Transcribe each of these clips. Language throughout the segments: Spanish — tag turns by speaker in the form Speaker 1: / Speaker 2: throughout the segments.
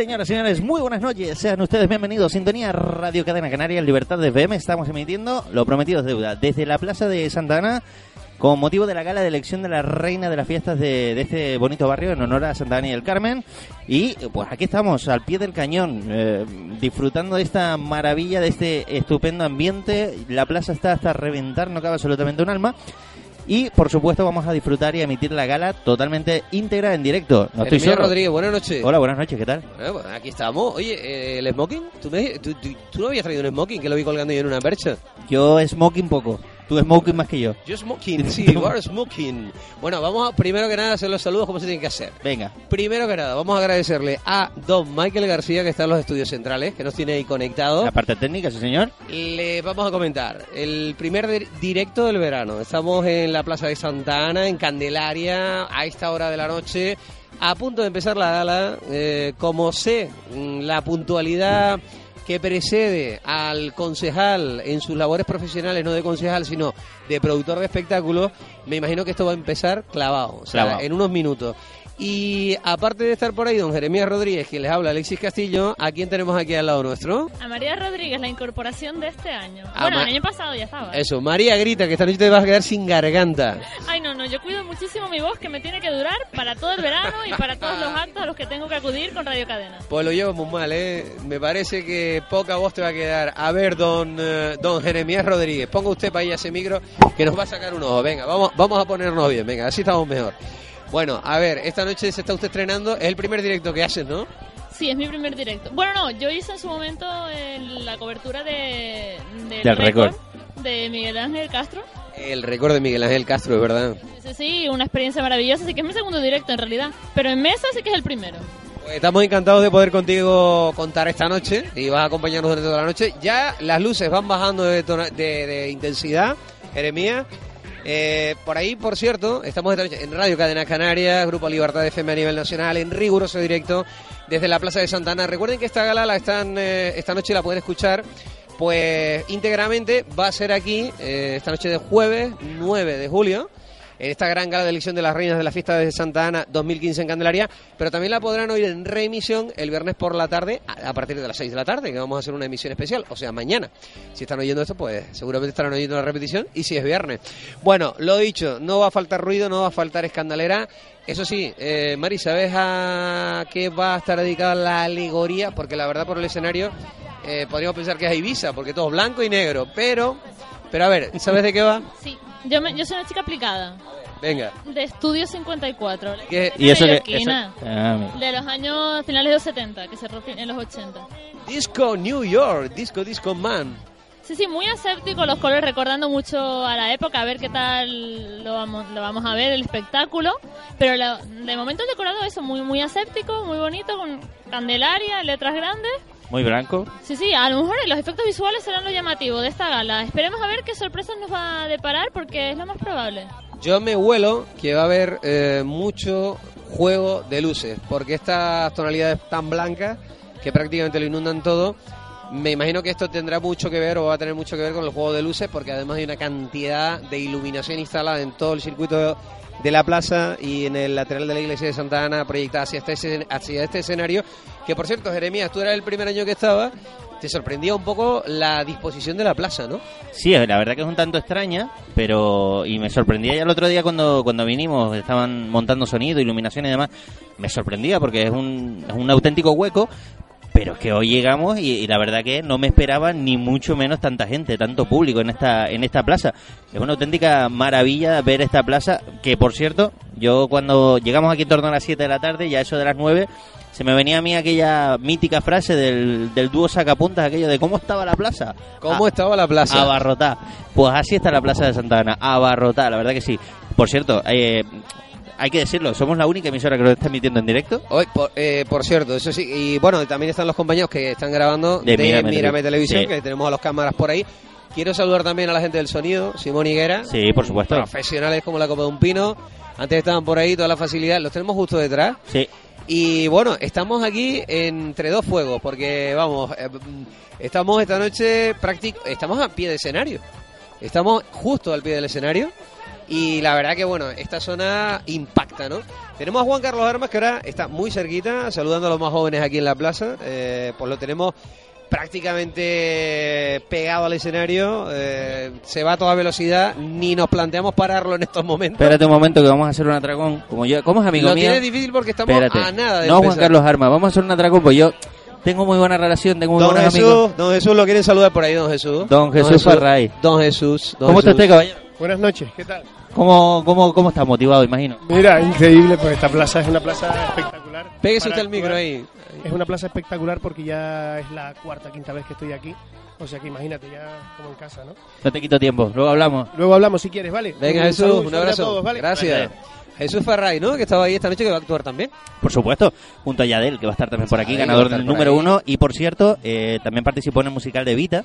Speaker 1: Señoras y señores, muy buenas noches. Sean ustedes bienvenidos. Sintonía Radio Cadena Canaria, Libertad de FM. Estamos emitiendo lo prometido es deuda desde la Plaza de Santa Ana con motivo de la gala de elección de la reina de las fiestas de, este bonito barrio en honor a Santa Ana y el Carmen. Y pues aquí estamos, al pie del cañón, eh, disfrutando de esta maravilla, de este estupendo ambiente. La plaza está hasta reventar, no cabe absolutamente un alma. Y por supuesto vamos a disfrutar y emitir la gala totalmente íntegra en directo. No estoy solo.
Speaker 2: Rodríguez, buenas noches.
Speaker 1: Hola, buenas noches, ¿qué tal?
Speaker 2: Bueno, aquí estamos. Oye, eh, ¿el smoking? ¿Tú, me- tú- tú- tú no habías traído un smoking que lo vi colgando yo en una percha?
Speaker 1: Yo smoking poco. Tú smoking más que yo.
Speaker 2: Yo smoking, sí, you are smoking. Bueno, vamos a, primero que nada a hacer los saludos como se tienen que hacer.
Speaker 1: Venga.
Speaker 2: Primero que nada, vamos a agradecerle a don Michael García, que está en los estudios centrales, que nos tiene ahí conectados.
Speaker 1: La parte técnica, sí señor.
Speaker 2: Le vamos a comentar el primer di- directo del verano. Estamos en la Plaza de Santa Ana, en Candelaria, a esta hora de la noche, a punto de empezar la gala. Eh, como sé, mm, la puntualidad que precede al concejal en sus labores profesionales, no de concejal, sino de productor de espectáculos, me imagino que esto va a empezar clavado, o sea,
Speaker 1: Clavado.
Speaker 2: en unos minutos. Y aparte de estar por ahí don Jeremías Rodríguez, quien les habla, Alexis Castillo, ¿a quién tenemos aquí al lado nuestro?
Speaker 3: A María Rodríguez, la incorporación de este año. Bueno,
Speaker 2: Ma-
Speaker 3: el año pasado ya estaba.
Speaker 2: Eso, María grita que esta noche te vas a quedar sin garganta.
Speaker 3: Ay, no, no, yo cuido muchísimo mi voz que me tiene que durar para todo el verano y para todos los actos a los que tengo que acudir con Radio Cadena.
Speaker 2: Pues lo llevo muy mal, ¿eh? Me parece que poca voz te va a quedar. A ver, don, eh, don Jeremías Rodríguez, ponga usted para ahí ese micro que nos va a sacar un ojo. Venga, vamos, vamos a ponernos bien, venga, así estamos mejor. Bueno, a ver, esta noche se está usted estrenando, es el primer directo que haces, ¿no?
Speaker 3: Sí, es mi primer directo. Bueno, no, yo hice en su momento el- la cobertura de, del
Speaker 1: Del récord.
Speaker 3: de Miguel Ángel Castro.
Speaker 2: El récord de Miguel Ángel Castro, es verdad.
Speaker 3: Sí, sí, una experiencia maravillosa, así que es mi segundo directo en realidad. Pero en mesa sí que es el primero.
Speaker 2: Pues estamos encantados de poder contigo contar esta noche y vas a acompañarnos durante toda la noche. Ya las luces van bajando de, tona- de- de intensidad, Jeremías. Eh, por ahí, por cierto, estamos en Radio Cadena Canarias, Grupo Libertad FM a nivel nacional, en riguroso directo desde la Plaza de Santana. Recuerden que esta gala la están, eh, esta noche la pueden escuchar pues íntegramente va a ser aquí eh, esta noche de jueves 9 de julio en esta gran gala de elección de las reinas de la fiesta de Santa Ana 2015 en Candelaria, pero también la podrán oír en reemisión el viernes por la tarde a partir de las 6 de la tarde, que vamos a hacer una emisión especial, o sea, mañana. Si están oyendo esto, pues seguramente estarán oyendo la repetición y si es viernes. Bueno, lo dicho, no va a faltar ruido, no va a faltar escandalera. Eso sí, eh, Mari, ¿sabes a qué va a estar dedicada la alegoría? Porque la verdad por el escenario eh, podríamos pensar que es Ibiza, porque todo blanco y negro, pero... Pero a ver, ¿sabes de qué va?
Speaker 3: Sí, yo, me- yo soy una chica aplicada.
Speaker 2: Venga.
Speaker 3: De Estudio 54. la
Speaker 2: ¿Qué?
Speaker 1: Y eso que... eso-
Speaker 3: neoyorquina.
Speaker 1: Ah.
Speaker 3: De los años finales de los 70, que se rompió en los 80.
Speaker 2: Disco New York, Disco Disco Man.
Speaker 3: Sí, sí, muy aséptico los colores, recordando mucho a la época, a ver qué tal lo vamos, lo vamos a ver, el espectáculo. Pero la- de momento el decorado eso, muy, muy aséptico, muy bonito, con candelaria, letras grandes.
Speaker 1: Muy blanco.
Speaker 3: Sí, sí, a lo mejor los efectos visuales serán lo llamativo de esta gala. Esperemos a ver qué sorpresas nos va a deparar porque es lo más probable.
Speaker 2: Yo me huelo que va a haber eh, mucho juego de luces, porque estas tonalidades tan blancas que prácticamente lo inundan todo, me imagino que esto tendrá mucho que ver o va a tener mucho que ver con el juego de luces, porque además hay una cantidad de iluminación instalada en todo el circuito de la plaza y en el lateral de la iglesia de Santa Ana proyectada hacia este, hacia este escenario, que por cierto, Jeremías, tú eras el primer año que estaba, te sorprendía un poco la disposición de la plaza, ¿no?
Speaker 1: Sí, la verdad que es un tanto extraña, pero y me sorprendía ya el otro día cuando, cuando vinimos, estaban montando sonido, iluminación y demás, me sorprendía porque es un, es un auténtico hueco, pero es que hoy llegamos y, y la verdad que no me esperaba ni mucho menos tanta gente, tanto público en esta en esta plaza. Es una auténtica maravilla ver esta plaza, que por cierto, yo cuando llegamos aquí en torno a las 7 de la tarde, ya eso de las 9, se me venía a mí aquella mítica frase del, del dúo sacapuntas, aquello de cómo estaba la plaza.
Speaker 2: ¿Cómo
Speaker 1: Ah,
Speaker 2: estaba la plaza?
Speaker 1: Abarrotada. Pues así está la plaza de Santa Ana, abarrotada, la verdad que sí. Por cierto, eh, hay que decirlo, somos la única emisora que lo está emitiendo en directo.
Speaker 2: Hoy, por, eh, por cierto, eso sí, y bueno, también están los compañeros que están grabando
Speaker 1: De
Speaker 2: de,
Speaker 1: Mírame
Speaker 2: Mírame,
Speaker 1: Televi-
Speaker 2: Televisión,
Speaker 1: sí.
Speaker 2: que tenemos a los cámaras por ahí. Quiero saludar también a la gente del sonido, Simón Higuera,
Speaker 1: Sí, por supuesto.
Speaker 2: profesionales como la Copa de un Pino. Antes estaban por ahí, toda la facilidad, los tenemos justo detrás.
Speaker 1: Sí,
Speaker 2: Y bueno, estamos aquí entre dos fuegos, porque vamos, eh, mm, estamos esta noche práctico, estamos a pie de escenario. Estamos justo al pie del escenario. Y la verdad que, bueno, esta zona impacta, ¿no? Tenemos a Juan Carlos Armas, que ahora está muy cerquita, saludando a los más jóvenes aquí en la plaza. Eh, pues lo tenemos prácticamente pegado al escenario. eh, se va a toda velocidad, ni nos planteamos pararlo en estos momentos.
Speaker 1: Espérate un momento que vamos a hacer un atracón. Como yo, ¿Cómo es amigo
Speaker 2: lo
Speaker 1: mío?
Speaker 2: tiene difícil porque estamos
Speaker 1: Espérate.
Speaker 2: a nada de
Speaker 1: no, Juan. Carlos Arma, vamos a hacer un atracón, pues yo tengo muy buena relación, tengo muy
Speaker 2: Don
Speaker 1: buenos
Speaker 2: Jesús,
Speaker 1: amigos.
Speaker 2: don Jesús, lo quieren saludar por ahí, don Jesús.
Speaker 1: Don Jesús Farray.
Speaker 2: Don Jesús. don
Speaker 1: ¿Cómo está
Speaker 2: Jesús.
Speaker 1: usted, caballero?
Speaker 4: Buenas noches, ¿qué tal?
Speaker 1: ¿Cómo, cómo, ¿Cómo está motivado, imagino?
Speaker 4: Mira, increíble, pues esta plaza es una plaza espectacular.
Speaker 2: Pégese
Speaker 4: Para
Speaker 2: usted el micro ahí.
Speaker 4: Es una plaza espectacular porque ya es la cuarta, quinta vez que estoy aquí. O sea que imagínate, ya como en casa, ¿no?
Speaker 1: No te quito tiempo, luego hablamos.
Speaker 4: Luego hablamos si quieres, ¿vale?
Speaker 2: Venga,
Speaker 4: Un
Speaker 2: Jesús,
Speaker 4: saludo,
Speaker 2: un
Speaker 4: saludo a
Speaker 2: abrazo.
Speaker 4: todos, ¿vale?
Speaker 2: Gracias. Jesús Farray, ¿no? Que estaba ahí esta noche que va a actuar también.
Speaker 1: Por supuesto, junto a Yadel, que va a estar también por aquí,
Speaker 2: Yadel,
Speaker 1: ganador
Speaker 2: a
Speaker 1: del número
Speaker 2: ahí.
Speaker 1: uno. Y por cierto, eh, también participó en el musical de Vita,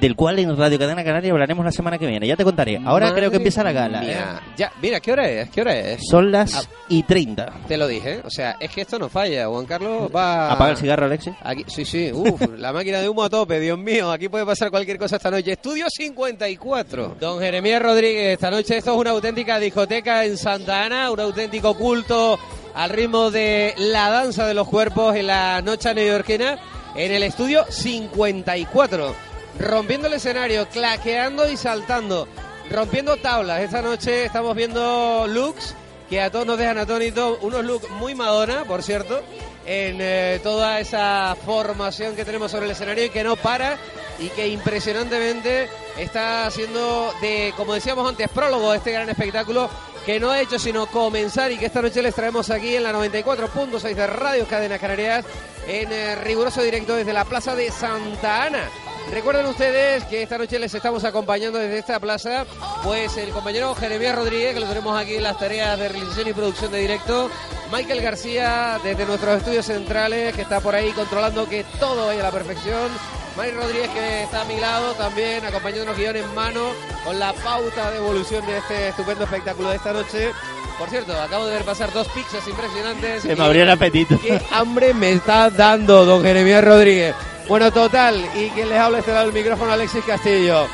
Speaker 1: del cual en Radio Cadena Canaria hablaremos la semana que viene. Ya te contaré. Ahora
Speaker 2: Madre
Speaker 1: creo que empieza la gala. ¿eh?
Speaker 2: mía. Ya, mira, ¿qué hora es? ¿Qué hora es?
Speaker 1: Son las
Speaker 2: Ah.
Speaker 1: y 30.
Speaker 2: Te lo dije, o sea, es que esto no falla. Juan Carlos va...
Speaker 1: Apaga el cigarro, Alexis.
Speaker 2: Aquí, sí, sí, uf, la máquina de humo a tope, Dios mío, aquí puede pasar cualquier cosa esta noche. Estudio 54. Don Jeremías Rodríguez, esta noche esto es una auténtica discoteca en Santa Ana, un auténtico culto al ritmo de la danza de los cuerpos en la noche neoyorquina, en el estudio 54. Rompiendo el escenario, claqueando y saltando, rompiendo tablas. Esta noche estamos viendo looks que a todos nos dejan atónitos, unos looks muy Madonna, por cierto, en eh, toda esa formación que tenemos sobre el escenario y que no para y que impresionantemente está haciendo de, como decíamos antes, prólogo de este gran espectáculo que no ha hecho sino comenzar y que esta noche les traemos aquí en la 94.6 de Radio Cadena Canarias en eh, riguroso directo desde la Plaza de Santa Ana. Recuerden ustedes que esta noche les estamos acompañando desde esta plaza, pues el compañero Jeremías Rodríguez, que lo tenemos aquí en las tareas de realización y producción de directo, Michael García desde nuestros estudios centrales, que está por ahí controlando que todo vaya a la perfección, Mike Rodríguez que está a mi lado también, acompañándonos guion en mano, con la pauta de evolución de este estupendo espectáculo de esta noche. Por cierto, acabo de ver pasar dos pizzas impresionantes.
Speaker 1: Se me abrió el apetito.
Speaker 2: ¿Qué hambre me está dando, don Jeremías Rodríguez? Bueno, total, y quien les habla este lado del micrófono, Alexis Castillo.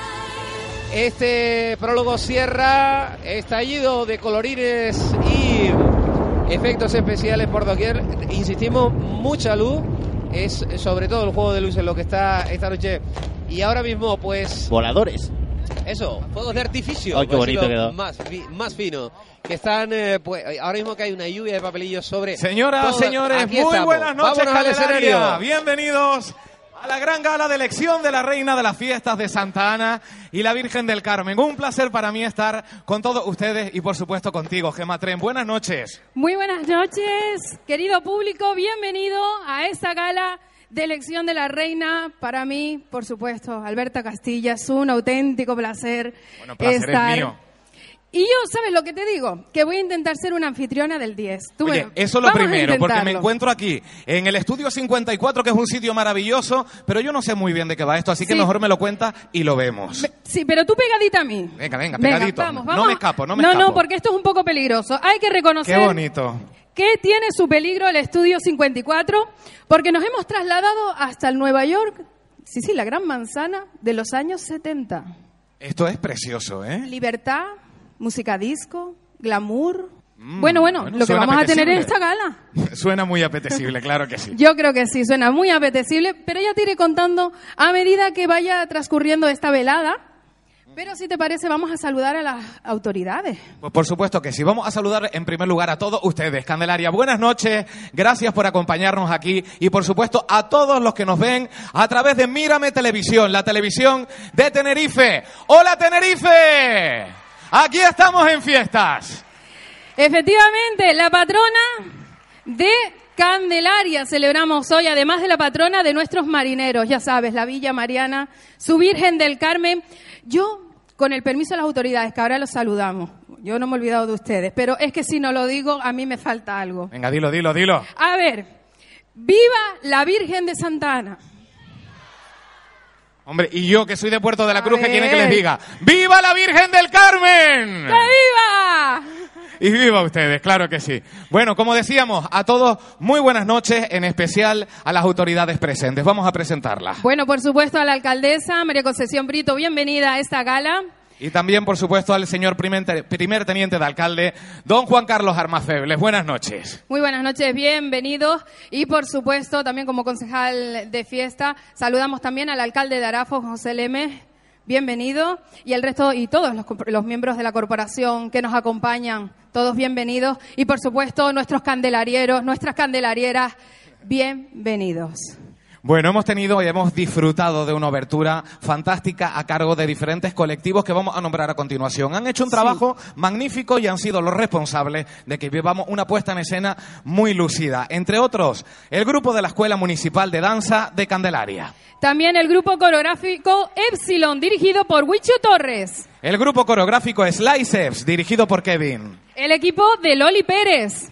Speaker 2: Este prólogo cierra estallido de colorines y efectos especiales por doquier. Insistimos, mucha luz. Es sobre todo el juego de luces lo que está esta noche. Y ahora mismo, pues,
Speaker 1: Voladores.
Speaker 2: eso, fuegos de artificio.
Speaker 1: Ay, qué
Speaker 2: por
Speaker 1: bonito quedó.
Speaker 2: Más, más fino. Que están, eh, pues, ahora mismo que hay una lluvia de papelillos sobre.
Speaker 5: Señoras,
Speaker 2: todas-
Speaker 5: señores,
Speaker 2: Aquí
Speaker 5: muy
Speaker 2: estamos.
Speaker 5: buenas noches. Bienvenidos a la gran gala de elección de la reina de las fiestas de Santa Ana y la Virgen del Carmen. Un placer para mí estar con todos ustedes y, por supuesto, contigo, Gemma Tren. Buenas noches.
Speaker 6: Muy buenas noches, querido público, bienvenido a esta gala de elección de la reina. Para mí, por supuesto, Alberta Castilla, es un auténtico placer,
Speaker 5: Bueno, placer es
Speaker 6: estar.
Speaker 5: mío.
Speaker 6: Y yo, ¿sabes lo que te digo? Que voy a intentar ser una anfitriona del 10. Tú
Speaker 5: Oye,
Speaker 6: me-
Speaker 5: eso es lo
Speaker 6: vamos
Speaker 5: primero, porque me encuentro aquí en el estudio 54, que es un sitio maravilloso, pero yo no sé muy bien de qué va esto, así que
Speaker 6: Sí.
Speaker 5: mejor me lo cuenta y lo vemos.
Speaker 6: Sí, pero tú pegadita a mí.
Speaker 5: Venga, venga, pegadito.
Speaker 6: vamos,
Speaker 5: No
Speaker 6: vamos.
Speaker 5: me escapo, no me
Speaker 6: No,
Speaker 5: escapo.
Speaker 6: no, porque esto es un poco peligroso. Hay que reconocer
Speaker 5: Qué bonito.
Speaker 6: que tiene su peligro el estudio 54, porque nos hemos trasladado hasta el Nueva York, sí, sí, la gran manzana de los años 70.
Speaker 5: Esto es precioso, ¿eh?
Speaker 6: Libertad, música disco, glamour.
Speaker 5: Mm,
Speaker 6: bueno, bueno,
Speaker 5: bueno,
Speaker 6: lo que vamos a tener en esta gala.
Speaker 5: Suena muy apetecible, claro que sí.
Speaker 6: Yo creo que sí, suena muy apetecible, pero ya te iré contando a medida que vaya transcurriendo esta velada. Pero si te parece, vamos a saludar a las autoridades.
Speaker 5: Pues por supuesto que sí. Vamos a saludar en primer lugar a todos ustedes. Candelaria, buenas noches. Gracias por acompañarnos aquí. Y por supuesto a todos los que nos ven a través de Mírame Televisión, la televisión de Tenerife. ¡Hola Tenerife! Aquí estamos en fiestas.
Speaker 6: Efectivamente, la patrona de Candelaria celebramos hoy, además de la patrona de nuestros marineros, ya sabes, la Villa Mariana, su Virgen del Carmen. Yo, con el permiso de las autoridades, que ahora los saludamos, yo no me he olvidado de ustedes, pero es que si no lo digo, a mí me falta algo.
Speaker 5: Venga, dilo, dilo, dilo.
Speaker 6: A ver, viva la Virgen de Santa Ana.
Speaker 5: Hombre, y yo que soy de Puerto de la Cruz, ¿qué quiere que les diga? ¡Viva la Virgen del Carmen!
Speaker 6: ¡Que viva!
Speaker 5: Y viva ustedes, claro que sí. Bueno, como decíamos, a todos muy buenas noches, en especial a las autoridades presentes. Vamos a presentarlas.
Speaker 6: Bueno, por supuesto, a la alcaldesa María Concesión Brito, bienvenida a esta gala.
Speaker 5: Y también, por supuesto, al señor primer, te- primer teniente de alcalde, don Juan Carlos Armafebles. Buenas noches.
Speaker 6: Muy buenas noches, bienvenidos. Y por supuesto, también como concejal de fiesta, saludamos también al alcalde de Arafo, José Leme. Bienvenido. Y el resto, y todos los, los miembros de la corporación que nos acompañan, todos bienvenidos. Y por supuesto, nuestros candelarieros, nuestras candelarieras, bienvenidos.
Speaker 5: Bueno, hemos tenido y hemos disfrutado de una obertura fantástica a cargo de diferentes colectivos que vamos a nombrar a continuación. Han hecho un trabajo magnífico y han sido los responsables de que vivamos una puesta en escena muy lucida. Entre otros, el grupo de la Escuela Municipal de Danza de Candelaria.
Speaker 6: También el grupo coreográfico Epsilon, dirigido por Huicho Torres.
Speaker 5: El grupo coreográfico Sliceps, dirigido por Kevin.
Speaker 6: El equipo de Loli Pérez.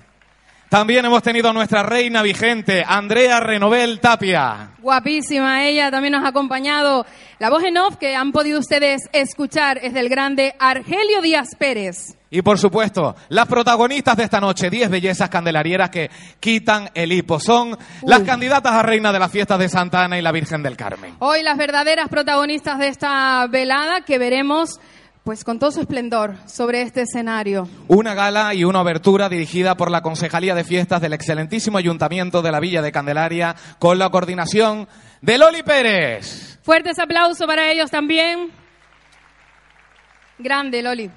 Speaker 5: También hemos tenido a nuestra reina vigente, Andrea Renovel Tapia.
Speaker 6: Guapísima ella, también nos ha acompañado. La voz en off que han podido ustedes escuchar es del grande Argelio Díaz Pérez.
Speaker 5: Y por supuesto, las protagonistas de esta noche, 10 bellezas candelarieras que quitan el hipo, son las candidatas a reina de las fiestas de Santa Ana y la Virgen del Carmen.
Speaker 6: Hoy las verdaderas protagonistas de esta velada que veremos pues con todo su esplendor sobre este escenario.
Speaker 5: Una gala y una obertura dirigida por la Concejalía de Fiestas del excelentísimo Ayuntamiento de la Villa de Candelaria con la coordinación de Loli Pérez.
Speaker 6: Fuertes aplausos para ellos también. Grande, Loli.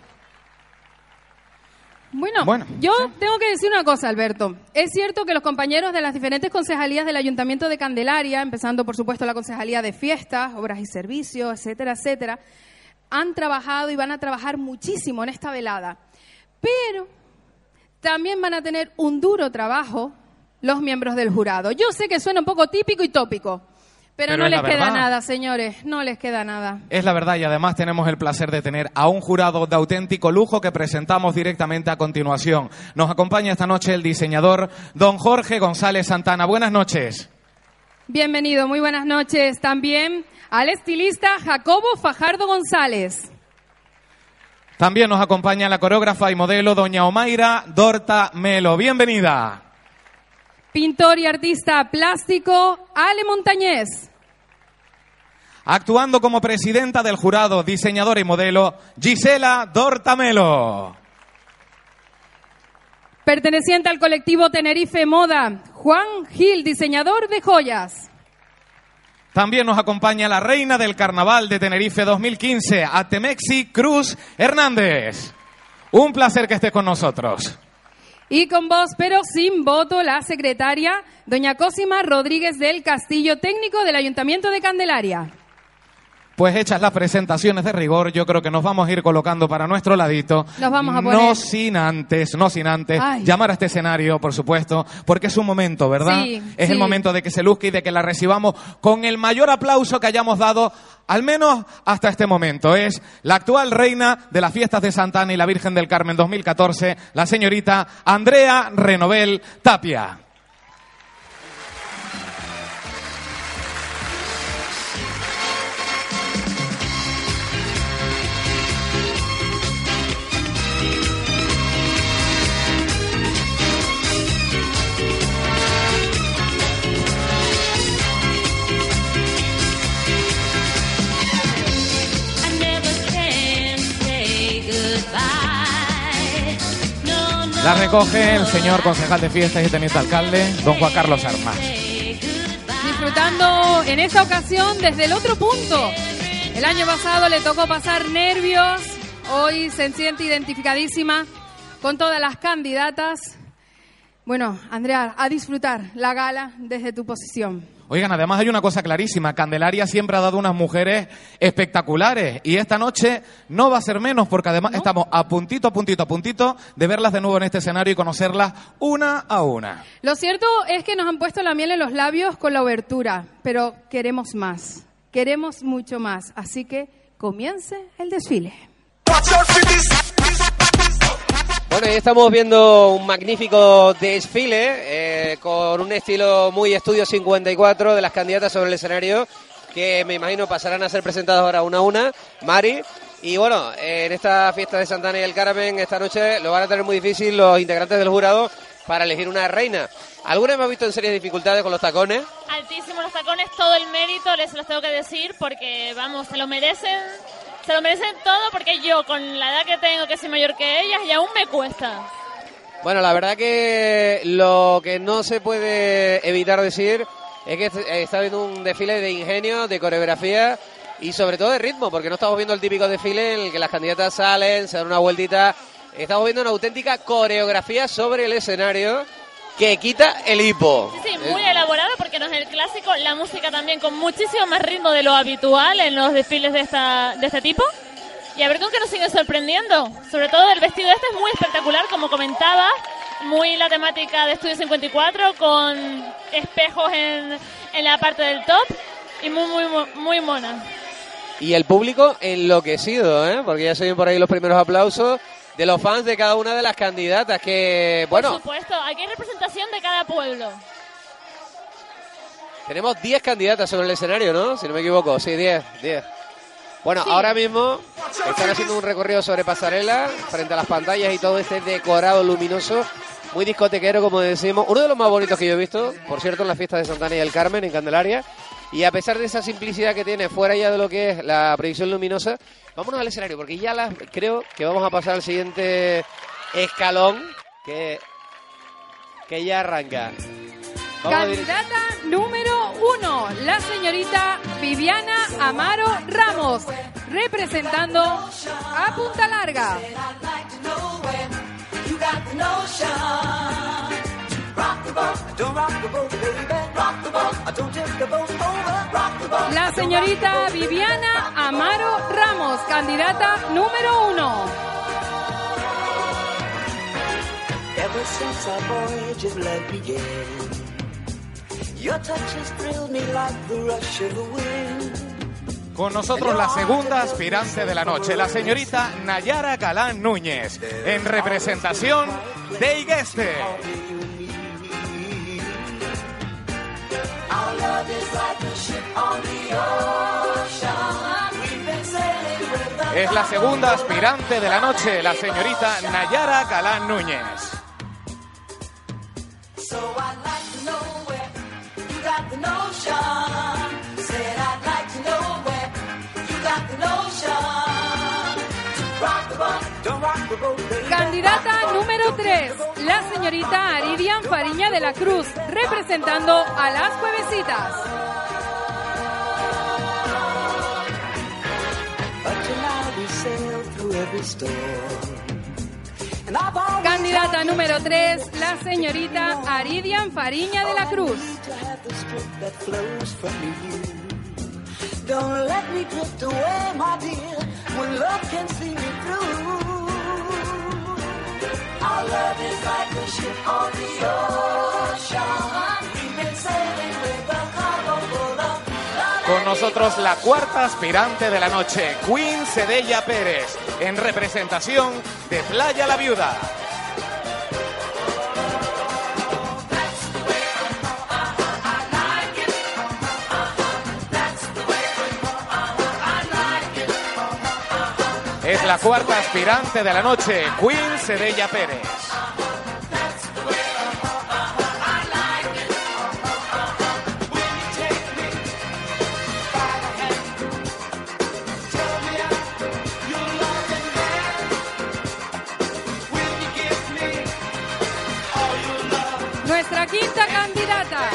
Speaker 6: Bueno,
Speaker 5: Bueno,
Speaker 6: yo tengo que decir una cosa, Alberto. Es cierto que los compañeros de las diferentes concejalías del Ayuntamiento de Candelaria, empezando por supuesto la Concejalía de Fiestas, Obras y Servicios, etcétera, etcétera, han trabajado y van a trabajar muchísimo en esta velada. Pero también van a tener un duro trabajo los miembros del jurado. Yo sé que suena un poco típico y tópico, pero,
Speaker 5: Pero
Speaker 6: no
Speaker 5: es
Speaker 6: les queda nada, señores, no les queda nada.
Speaker 5: Es la verdad y además tenemos el placer de tener a un jurado de auténtico lujo que presentamos directamente a continuación. Nos acompaña esta noche el diseñador don Jorge González Santana. Buenas noches.
Speaker 6: Bienvenido, muy buenas noches también al estilista Jacobo Fajardo González.
Speaker 5: También nos acompaña la coreógrafa y modelo doña Omaira Dorta Melo. Bienvenida.
Speaker 6: Pintor y artista plástico Ale Montañez.
Speaker 5: Actuando como presidenta del jurado, diseñadora y modelo, Gisela Dorta Melo.
Speaker 6: Perteneciente al colectivo Tenerife Moda, Juan Gil, diseñador de joyas.
Speaker 5: También nos acompaña la reina del carnaval de Tenerife 2015, Atemexi Cruz Hernández. Un placer que estés con nosotros.
Speaker 6: Y con voz, pero sin voto, la secretaria, doña Cosima Rodríguez del Castillo, técnico del Ayuntamiento de Candelaria.
Speaker 5: Pues hechas las presentaciones de rigor, yo creo que nos vamos a ir colocando para nuestro ladito.
Speaker 6: Nos vamos a
Speaker 5: No
Speaker 6: poner.
Speaker 5: sin antes, no sin antes,
Speaker 6: Ay.
Speaker 5: llamar a este escenario, por supuesto, porque es un momento, ¿verdad?
Speaker 6: Sí,
Speaker 5: es
Speaker 6: sí.
Speaker 5: el momento de que se luzca y de que la recibamos con el mayor aplauso que hayamos dado, al menos hasta este momento. Es la actual reina de las fiestas de Santa Ana y la Virgen del Carmen 2014, la señorita Andrea Renovel Tapia. La recoge el señor concejal de fiestas y teniente alcalde, don Juan Carlos Armas.
Speaker 6: Disfrutando en esta ocasión desde el otro punto. El año pasado le tocó pasar nervios, hoy se siente identificadísima con todas las candidatas. Bueno, Andrea, a disfrutar la gala desde tu posición.
Speaker 5: Oigan, además hay una cosa clarísima. Candelaria siempre ha dado unas mujeres espectaculares. Y esta noche no va a ser menos porque además estamos a puntito, a puntito, a puntito de verlas de nuevo en este escenario y conocerlas una a una.
Speaker 6: Lo cierto es que nos han puesto la miel en los labios con la obertura, pero queremos más, queremos mucho más. Así que comience el desfile.
Speaker 2: Bueno, ahí estamos viendo un magnífico desfile eh, con un estilo muy estudio 54 de las candidatas sobre el escenario que me imagino pasarán a ser presentadas ahora una a una. Mari. Y bueno, eh, en esta fiesta de Santana y el Carmen esta noche lo van a tener muy difícil los integrantes del jurado para elegir una reina. Algunos hemos visto en serias dificultades con los tacones.
Speaker 3: Altísimos los tacones, todo el mérito, les los tengo que decir, porque vamos, se lo merecen Se lo merecen todo porque yo, con la edad que tengo, que soy mayor que ellas, y aún me cuesta.
Speaker 2: Bueno, la verdad que lo que no se puede evitar decir es que est- está viendo un desfile de ingenio, de coreografía y sobre todo de ritmo, porque no estamos viendo el típico desfile en el que las candidatas salen, se dan una vueltita. Estamos viendo una auténtica coreografía sobre el escenario que quita el hipo.
Speaker 3: Sí, sí, muy elaborado porque no es el clásico. La música también con muchísimo más ritmo de lo habitual en los desfiles de, esta, de este tipo. Y a ver con qué nos sigue sorprendiendo. Sobre todo el vestido este es muy espectacular, como comentaba. Muy la temática de Estudio 54 con espejos en, en la parte del top. Y muy, muy, muy, muy mona.
Speaker 2: Y el público enloquecido, ¿eh? porque ya se ven por ahí los primeros aplausos de los fans de cada una de las candidatas que,
Speaker 3: Por
Speaker 2: bueno,
Speaker 3: supuesto, aquí hay representación de cada pueblo.
Speaker 2: Tenemos 10 candidatas sobre el escenario, ¿no? Si no me equivoco. Sí, 10, 10. Bueno,
Speaker 3: Sí.
Speaker 2: ahora mismo están haciendo un recorrido sobre pasarela frente a las pantallas y todo este decorado luminoso, muy discotequero, como decimos. Uno de los más bonitos que yo he visto, por cierto, en las fiestas de Santana y el Carmen, en Candelaria. Y a pesar de esa simplicidad que tiene, fuera ya de lo que es la proyección luminosa, vámonos al escenario, porque ya las, creo que vamos a pasar al siguiente escalón, que, que ya arranca. Vamos
Speaker 6: Candidata número uno, la señorita Viviana Amaro Ramos, representando a Punta Larga. La señorita Viviana Amaro Ramos, candidata número uno.
Speaker 7: Ever since our voyage of love began, your touch has thrilled me like the rush of the wind.
Speaker 5: Con nosotros la segunda aspirante de la noche, la señorita Nayara Galán Núñez, en representación de Igueste. Es la segunda aspirante de la noche, la señorita Nayara Galán Núñez.
Speaker 7: Rock the boat.
Speaker 6: Candidata número 3, la señorita Aridian Fariña de la Cruz, representando a las juevesitas. Candidata número 3, la señorita Aridian Fariña de la Cruz.
Speaker 7: Don't let me drift away, my dear, when love can see me through.
Speaker 5: Con nosotros la cuarta aspirante de la noche, Queen Sedella Pérez, en representación de Playa La Viuda. Es la cuarta aspirante de la noche, Queen Sedella Pérez.
Speaker 6: Nuestra quinta candidata,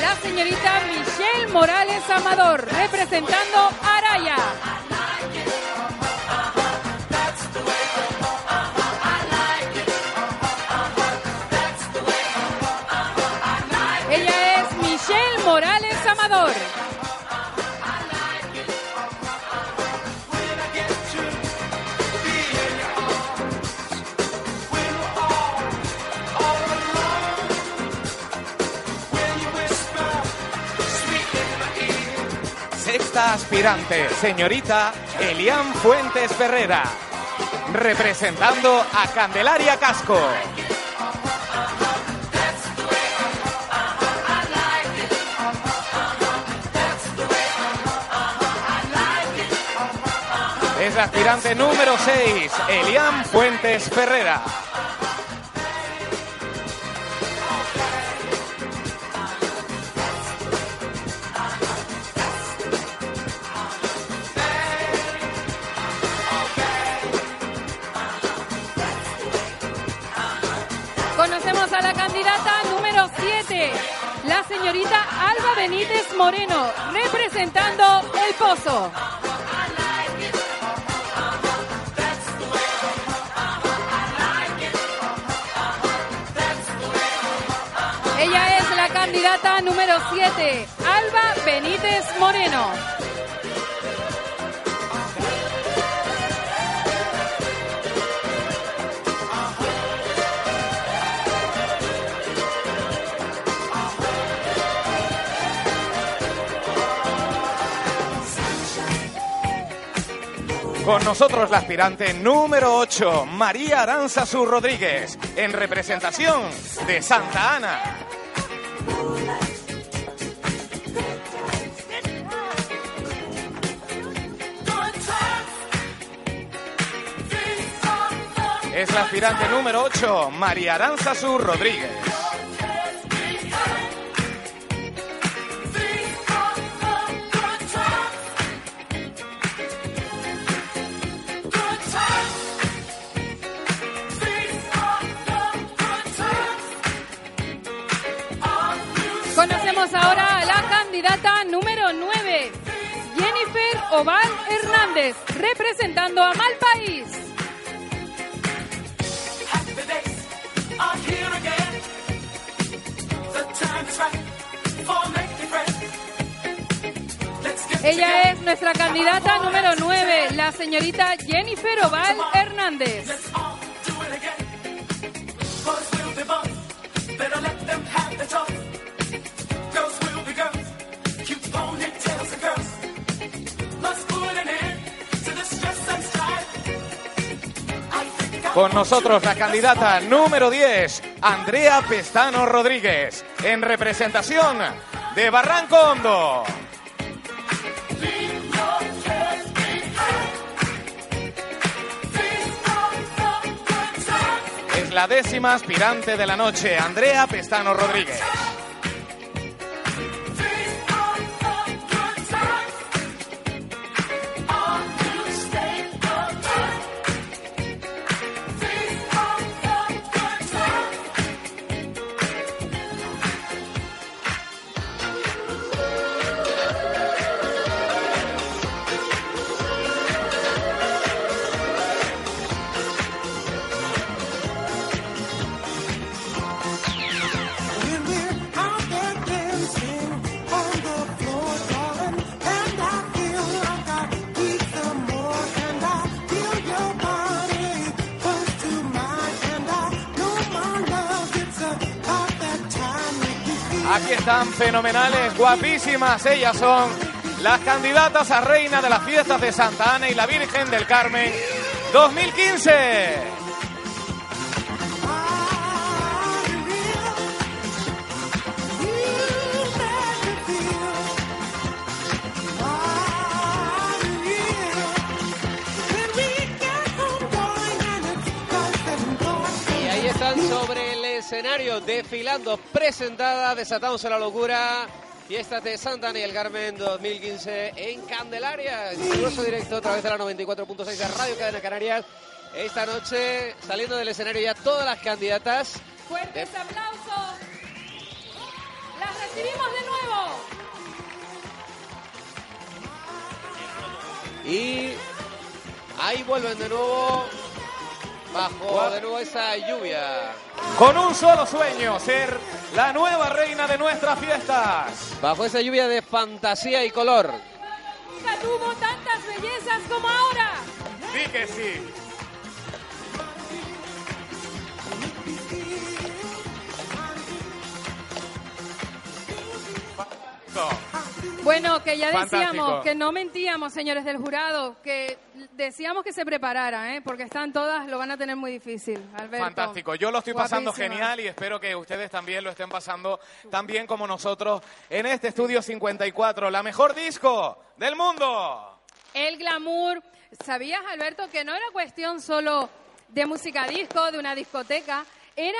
Speaker 6: la señorita Michelle Morales Amador, representando a Araya.
Speaker 5: Aspirante, señorita Elian Fuentes Ferrera, representando a Candelaria Casco. Es la aspirante número 6, Elian Fuentes Ferrera.
Speaker 6: Señorita Alba Benítez Moreno, representando El Pozo. Ella es la candidata número 7, Alba Benítez Moreno.
Speaker 5: Con nosotros la aspirante número 8, María Aranzazu Rodríguez, en representación de Santa Ana. Es la aspirante número 8, María Aranzazu Rodríguez.
Speaker 7: For making friends. Let's get
Speaker 6: Ella es nuestra candidata número 9, la señorita Jennifer Oval Hernández.
Speaker 5: Con nosotros la candidata número 10, Andrea Pestano Rodríguez, en representación de Barranco Hondo. Es la décima aspirante de la noche, Andrea Pestano Rodríguez. Fenomenales, guapísimas. Ellas son las candidatas a reina de las fiestas de Santa Ana y la Virgen del Carmen 2015.
Speaker 2: Escenario, desfilando, presentada, desatados en la locura. Fiestas de Santa Ana y el Carmen 2015 en Candelaria. En directo a través de la 94.6 de Radio Cadena Canarias. Esta noche, saliendo del escenario ya todas las candidatas.
Speaker 6: Fuertes aplausos. Las recibimos de nuevo.
Speaker 2: Y ahí vuelven de nuevo. Bajo de nuevo esa lluvia.
Speaker 5: Con un solo sueño, ser la nueva reina de nuestras fiestas.
Speaker 2: Bajo esa lluvia de fantasía y color.
Speaker 6: Nunca tuvo tantas bellezas como ahora.
Speaker 5: Sí que sí.
Speaker 6: Bueno, que ya decíamos
Speaker 5: Fantástico.
Speaker 6: que no mentíamos, señores del jurado, que decíamos que se prepararan, ¿eh? porque están todas, lo van a tener muy difícil. Alberto.
Speaker 5: Fantástico, yo lo estoy pasando genial y espero que ustedes también lo estén pasando tan bien como nosotros en este estudio 54, la mejor disco del mundo.
Speaker 6: El glamour. ¿Sabías, Alberto, que no era cuestión solo de música disco, de una discoteca? Era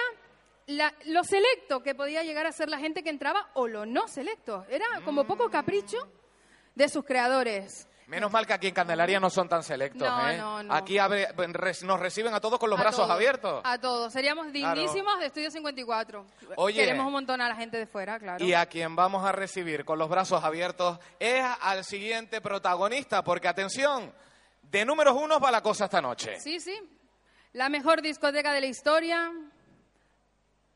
Speaker 6: la- lo selecto que podía llegar a ser la gente que entraba o lo no selecto. Era como poco capricho de sus creadores.
Speaker 5: Menos mal que aquí en Candelaria no son tan selectos,
Speaker 6: No,
Speaker 5: ¿eh?
Speaker 6: no, no.
Speaker 5: Aquí abre- res- nos reciben a todos con los
Speaker 6: A
Speaker 5: brazos
Speaker 6: todos,
Speaker 5: abiertos.
Speaker 6: A todos. Seríamos
Speaker 5: Claro.
Speaker 6: dignísimos de Estudio 54.
Speaker 5: Oye.
Speaker 6: Queremos un montón a la gente de fuera, claro.
Speaker 5: Y a quien vamos a recibir con los brazos abiertos es al siguiente protagonista, porque atención, de números unos va la cosa esta noche.
Speaker 6: Sí, sí. La mejor discoteca de la historia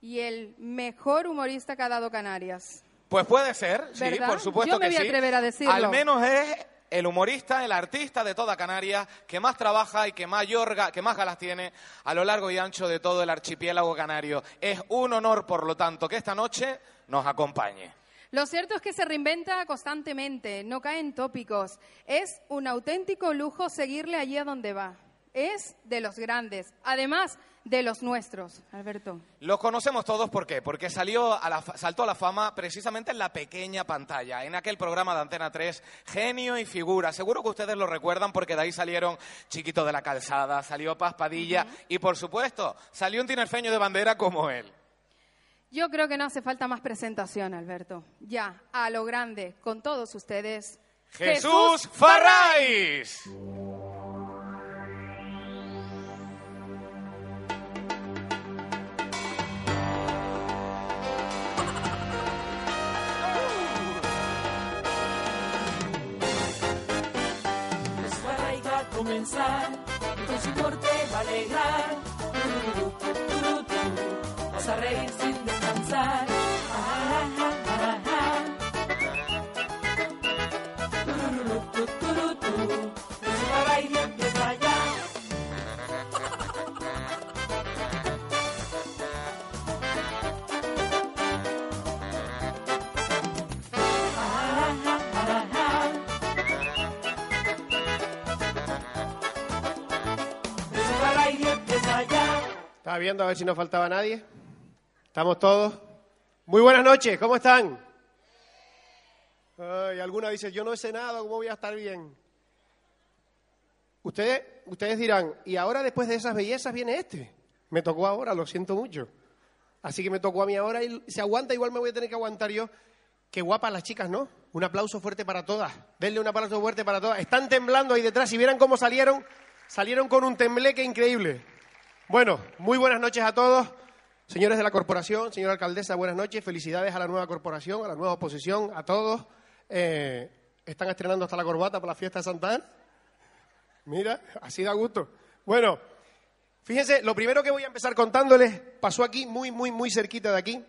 Speaker 6: y el mejor humorista que ha dado Canarias.
Speaker 5: Pues puede ser, por supuesto
Speaker 6: Yo me
Speaker 5: que
Speaker 6: voy a
Speaker 5: sí.
Speaker 6: atrever a decirlo.
Speaker 5: Al menos es el humorista, el artista de toda Canarias que más trabaja y que mayor ga- que más galas tiene a lo largo y ancho de todo el archipiélago canario. Es un honor, por lo tanto, que esta noche nos acompañe.
Speaker 6: Lo cierto es que se reinventa constantemente, no cae en tópicos. Es un auténtico lujo seguirle allí a donde va. Es de los grandes, además de los nuestros, Alberto.
Speaker 5: Los conocemos todos, ¿por qué? Porque salió a la saltó a la fama precisamente en la pequeña pantalla, en aquel programa de Antena 3, Genio y Figura. Seguro que ustedes lo recuerdan porque de ahí salieron Chiquito de la Calzada, salió Paz Padilla y, por supuesto, salió un tinerfeño de bandera como él.
Speaker 6: Yo creo que no hace falta más presentación, Alberto. Ya, a lo grande, con todos ustedes.
Speaker 5: ¡Jesús!
Speaker 8: Jesús humor te va a alegrar. Vas a reír sin descansar.
Speaker 4: Estaba viendo a ver si no faltaba nadie. ¿Estamos todos? Muy buenas noches, ¿cómo están? Ay, alguna dice, yo no sé nada, ¿cómo voy a estar bien? Ustedes, ustedes dirán, y ahora después de esas bellezas viene este. Me tocó ahora, lo siento mucho. Así que me tocó a mí ahora y se aguanta, igual me voy a tener que aguantar yo. Qué guapas las chicas, ¿no? Un aplauso fuerte para todas. Denle un aplauso fuerte para todas. Están temblando ahí detrás. Si vieran cómo salieron, salieron con un tembleque increíble. Bueno, muy buenas noches a todos. Señores de la corporación, señora alcaldesa, buenas noches. Felicidades a la nueva corporación, a la nueva oposición, a todos. Eh, están estrenando hasta la corbata para la fiesta de Santa Ana. Mira, así da gusto. Bueno, fíjense, lo primero que voy a empezar contándoles pasó aquí, muy, muy, muy cerquita de aquí.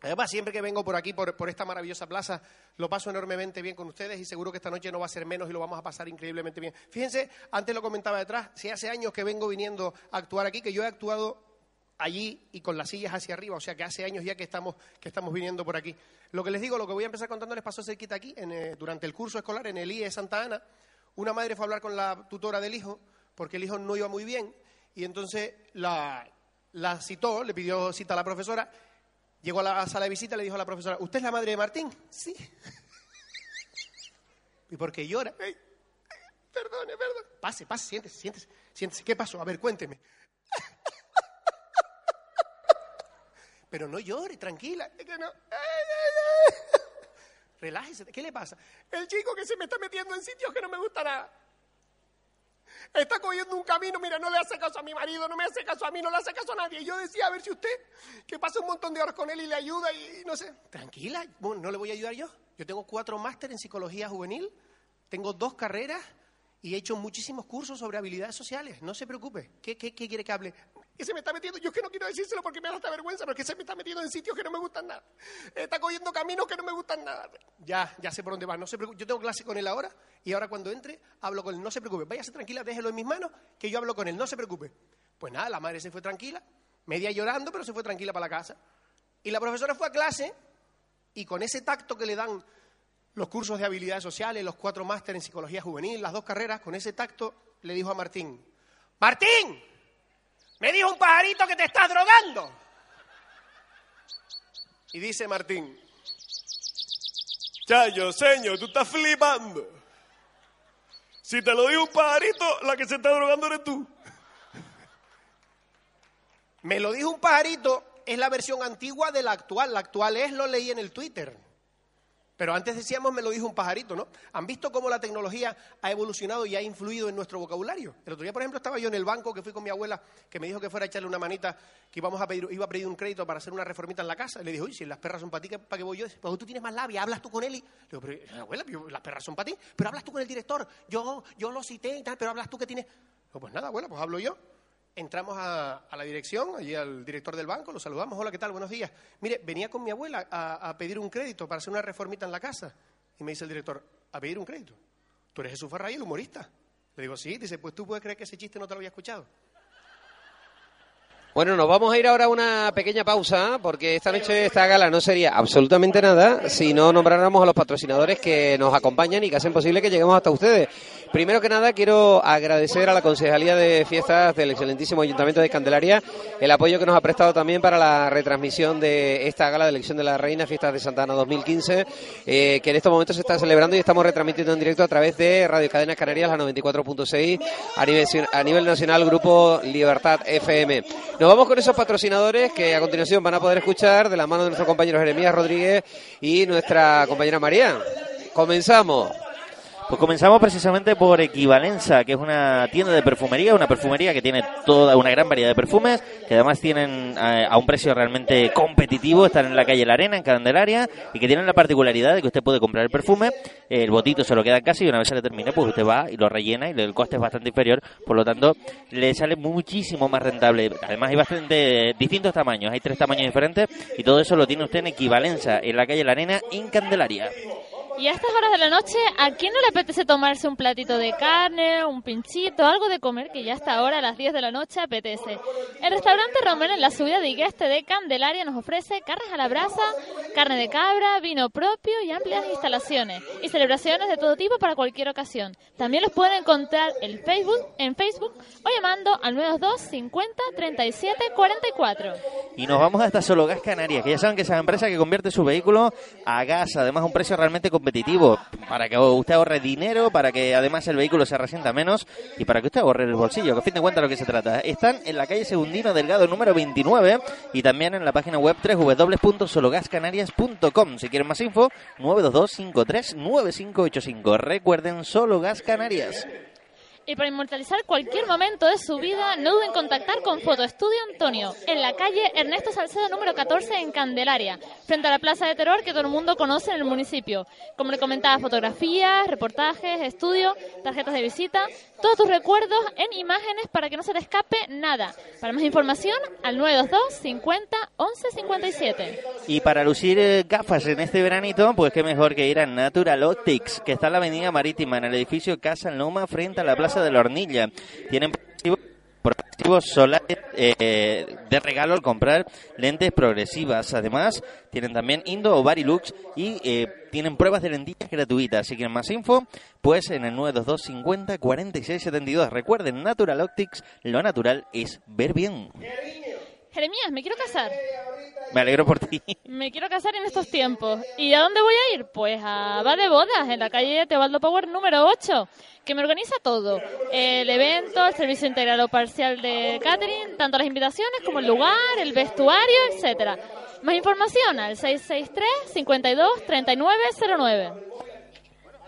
Speaker 4: Además, siempre que vengo por aquí, por, por esta maravillosa plaza, lo paso enormemente bien con ustedes y seguro que esta noche no va a ser menos y lo vamos a pasar increíblemente bien. Fíjense, antes lo comentaba detrás, si hace años que vengo viniendo a actuar aquí, que yo he actuado allí y con las sillas hacia arriba, o sea que hace años ya que estamos, que estamos viniendo por aquí. Lo que les digo, lo que voy a empezar contándoles pasó cerquita aquí, en, eh, durante el curso escolar en el IE Santa Ana. Una madre fue a hablar con la tutora del hijo, porque el hijo no iba muy bien, y entonces la, la citó, le pidió cita a la profesora, llegó a la sala de visita y le dijo a la profesora, ¿usted es la madre de Martín? Sí. ¿Y por qué llora? "Ay, ay, perdone, perdone. Pase, pase, siéntese, siéntese, siéntese. ¿Qué pasó? A ver, cuénteme. Pero no llore, tranquila. Es que no. Ay. Relájese. ¿Qué le pasa? El chico que se me está metiendo en sitios que no me gusta nada. Está cogiendo un camino, mira, no le hace caso a mi marido, no me hace caso a mí, no le hace caso a nadie. Y yo decía, a ver si usted, que pasa un montón de horas con él y le ayuda y, y no sé. Tranquila, bueno, no le voy a ayudar yo. Yo tengo cuatro máster en psicología juvenil, tengo dos carreras y he hecho muchísimos cursos sobre habilidades sociales. No se preocupe. ¿Qué, qué, qué quiere que hable? Que se me está metiendo, yo es que no quiero decírselo porque me da hasta vergüenza, pero que se me está metiendo en sitios que no me gustan nada. Está cogiendo caminos que no me gustan nada. Ya, ya sé por dónde va, no se preocupe. Yo tengo clase con él ahora y ahora cuando entre hablo con él. No se preocupe, váyase tranquila, déjelo en mis manos que yo hablo con él, no se preocupe. Pues nada, la madre se fue tranquila, media llorando, pero se fue tranquila para la casa. Y la profesora fue a clase y con ese tacto que le dan los cursos de habilidades sociales, los cuatro máster en psicología juvenil, las dos carreras, con ese tacto le dijo a Martín, Martín, me dijo un pajarito que te estás drogando. Y dice Martín, Chayo, señor, tú estás flipando. Si te lo dijo un pajarito, la que se está drogando eres tú. Me lo dijo un pajarito, es la versión antigua de la actual. La actual es, lo leí en el Twitter. Pero antes decíamos, me lo dijo un pajarito, ¿no? ¿Han visto cómo la tecnología ha evolucionado y ha influido en nuestro vocabulario? El otro día, por ejemplo, estaba yo en el banco que fui con mi abuela, que me dijo que fuera a echarle una manita, que íbamos a pedir, iba a pedir un crédito para hacer una reformita en la casa. Y le dije, oye, si las perras son para ti, ¿para qué voy yo? Pues tú tienes más labia, hablas tú con él. Y le digo, pero eh, abuela, las perras son para ti, pero hablas tú con el director. Yo, yo lo cité y tal, pero hablas tú que tienes. Pues nada, abuela, pues hablo yo. Entramos a, a la dirección, allí al director del banco, lo saludamos, hola, ¿qué tal? Buenos días. Mire, venía con mi abuela a, pedir un crédito para hacer una reformita en la casa. Y me dice el director, ¿a pedir un crédito? ¿Tú eres Jesús Ferray, el humorista? Le digo, sí. Dice, pues tú puedes creer que ese chiste no te lo había escuchado.
Speaker 2: Bueno, nos vamos a ir ahora a una pequeña pausa porque esta noche esta gala no sería absolutamente nada si no nombráramos a los patrocinadores que nos acompañan y que hacen posible que lleguemos hasta ustedes. Primero que nada quiero agradecer a la Concejalía de Fiestas del excelentísimo Ayuntamiento de Candelaria el apoyo que nos ha prestado también para la retransmisión de esta gala de elección de la Reina Fiestas de Santa Ana 2015 eh, que en estos momentos se está celebrando y estamos retransmitiendo en directo a través de Radio Cadenas Canarias la 94.6 a nivel, a nivel nacional Grupo Libertad FM. Nos vamos con esos patrocinadores que a continuación van a poder escuchar de la mano de nuestro compañero Jeremías Rodríguez y nuestra compañera María. Comenzamos.
Speaker 1: Pues comenzamos precisamente por Equivalenza, que es una tienda de perfumería, una perfumería que tiene toda una gran variedad de perfumes, que además tienen eh, a un precio realmente competitivo, están en la calle La Arena, en Candelaria, y que tienen la particularidad de que usted puede comprar el perfume, el botito se lo queda en casa y una vez se le termine, pues usted va y lo rellena y el coste es bastante inferior, por lo tanto le sale muchísimo más rentable. Además hay bastante distintos tamaños, hay tres tamaños diferentes y todo eso lo tiene usted en Equivalenza, en la calle La Arena, en Candelaria.
Speaker 3: Y a estas horas de la noche, ¿a quién no le apetece tomarse un platito de carne, un pinchito, algo de comer que ya hasta ahora a las 10 de la noche apetece? El restaurante Romero en la subida de Igueste de Candelaria nos ofrece carnes a la brasa, carne de cabra, vino propio y amplias instalaciones y celebraciones de todo tipo para cualquier ocasión. También los pueden encontrar en Facebook, en Facebook o llamando al 92 50 37 44.
Speaker 1: Y nos vamos hasta Solo Gas Canarias, que ya saben que es esa empresa que convierte su vehículo a gas, además a un precio realmente competitivo, para que usted ahorre dinero, para que además el vehículo se resienta menos y para que usted ahorre el bolsillo, que a fin de cuentas lo que se trata. Están en la calle Segundino Delgado número 29 y también en la página web www.sologascanarias.com. Si quieren más info, 922539585. Recuerden Solo Gas Canarias.
Speaker 3: Y para inmortalizar cualquier momento de su vida, no duden en contactar con Fotoestudio Antonio, en la calle Ernesto Salcedo número 14 en Candelaria, frente a la Plaza de Terror que todo el mundo conoce en el municipio. Como le comentaba, fotografías, reportajes, estudios, tarjetas de visita, todos tus recuerdos en imágenes para que no se te escape nada. Para más información, al 922 50 11 57.
Speaker 1: Y para lucir eh, gafas en este veranito, pues qué mejor que ir a Natural Optics, que está en la avenida marítima, en el edificio Casa Noma, frente a la Plaza de la Hornilla. Tienen progresivos solares eh, de regalo al comprar lentes progresivas. Además, tienen también Indo o Barilux y eh, tienen pruebas de lentillas gratuitas. Si quieren más info, pues en el 922 50 46 72. Recuerden, Natural Optics, lo natural es ver bien.
Speaker 3: Jeremías, me quiero casar.
Speaker 1: Me alegro por ti.
Speaker 3: Me quiero casar en estos tiempos. ¿Y a dónde voy a ir? Pues a Va de Bodas, en la calle Teobaldo Power número 8, que me organiza todo. El evento, el servicio integral o parcial de catering, tanto las invitaciones como el lugar, el vestuario, etcétera. Más información al 663 52 3909.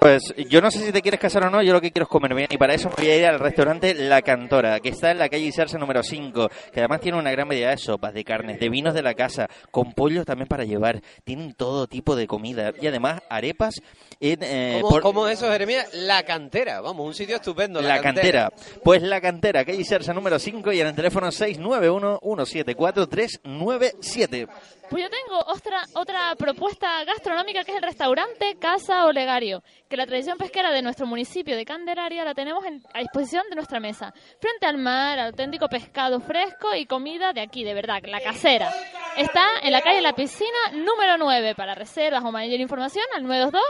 Speaker 1: Pues yo no sé si te quieres casar o no, yo lo que quiero es comer bien y para eso me voy a ir al restaurante La Cantora, que está en la calle Isarse número 5, que además tiene una gran variedad de sopas, de carnes, de vinos de la casa, con pollo también para llevar, tienen todo tipo de comida y además arepas en... eh,
Speaker 2: ¿Cómo,
Speaker 1: por-
Speaker 2: cómo eso, Jeremías? La cantera, vamos, un sitio estupendo.
Speaker 1: La cantera. Pues la cantera, calle Isarse número 5 y en el teléfono 691-174-397.
Speaker 3: Pues yo tengo otra, otra propuesta gastronómica que es el restaurante Casa Olegario, que la tradición pesquera de nuestro municipio de Candelaria la tenemos en- a disposición de nuestra mesa. Frente al mar, auténtico pescado fresco y comida de aquí, de verdad, la casera. Está en la calle La Piscina número 9. Para reservas o mayor información al 922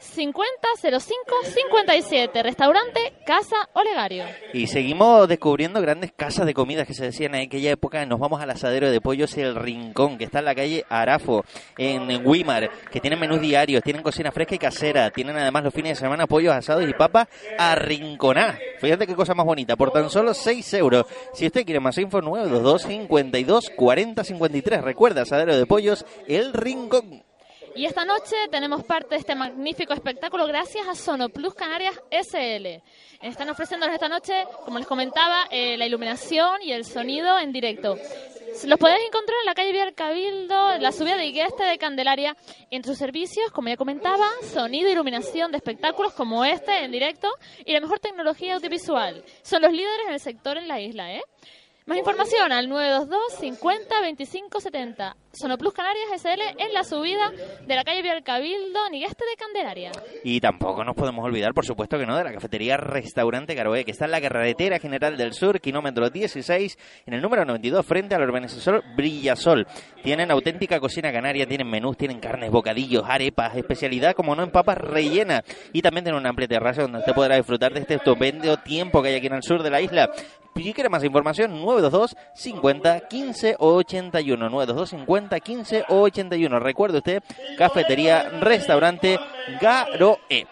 Speaker 3: 5005 57. Restaurante Casa Olegario.
Speaker 1: Y seguimos descubriendo grandes casas de comidas que se decían en aquella época. Nos vamos al asadero de pollos El Rincón, que está en la calle Arafo, en Wimar, que tienen menús diarios, tienen cocina fresca y casera, tienen además los fines de semana pollos asados y papas a rinconar. Fíjate qué cosa más bonita, por tan solo 6 euros. Si usted quiere más info, 922 52 40 53. Recuerda, asadero de pollos El Rincón.
Speaker 3: Y esta noche tenemos parte de este magnífico espectáculo gracias a Sonoplus Canarias SL. Están ofreciéndonos esta noche, como les comentaba, eh, la iluminación y el sonido en directo. Los podéis encontrar en la calle Villar Cabildo, en la subida de Igueste de Candelaria. Entre sus servicios, como ya comentaba, sonido e iluminación de espectáculos como este en directo y la mejor tecnología audiovisual. Son los líderes en el sector en la isla, ¿eh? Más información al 922 50 25 70. Sonoplus Canarias SL en la subida de la calle Villar Cabildo, en Igueste de Candelaria.
Speaker 1: Y tampoco nos podemos olvidar, por supuesto que no, de la cafetería Restaurante Caroé, que está en la carretera general del sur, kilómetro 16, en el número 92, frente al organizador Brillasol. Tienen auténtica cocina canaria, tienen menús, tienen carnes, bocadillos, arepas, especialidad, como no, en papas rellenas. Y también tienen una amplia terraza donde usted podrá disfrutar de este estupendo tiempo que hay aquí en el sur de la isla. Si quiere más información, 922 50 15 81. 922 50 15 81. Recuerde usted, cafetería, restaurante Garoe.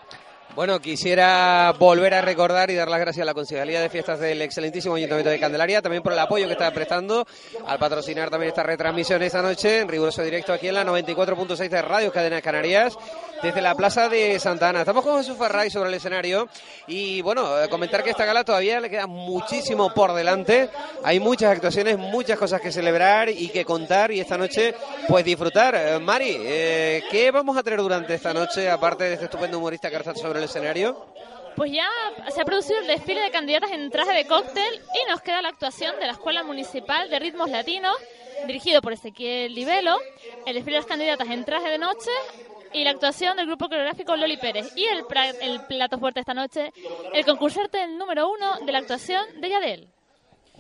Speaker 2: Bueno, quisiera volver a recordar y dar las gracias a la Concejalía de Fiestas del excelentísimo Ayuntamiento de Candelaria, también por el apoyo que está prestando al patrocinar también esta retransmisión esta noche en riguroso directo aquí en la 94.6 de Radio Cadenas Canarias, desde la Plaza de Santa Ana. Estamos con Jesús Ferray sobre el escenario y bueno, eh, comentar que esta gala todavía le queda muchísimo por delante. Hay muchas actuaciones, muchas cosas que celebrar y que contar y esta noche pues disfrutar. Eh, Mari, eh, ¿qué vamos a tener durante esta noche aparte de este estupendo humorista que está sobre el escenario?
Speaker 3: Pues ya se ha producido el desfile de candidatas en traje de cóctel y nos queda la actuación de la Escuela Municipal de Ritmos Latinos, dirigido por Ezequiel Livelo, el desfile de las candidatas en traje de noche y la actuación del grupo coreográfico Loli Pérez. Y el, pra- el plato fuerte esta noche, el concursante número uno de la actuación de Yadel.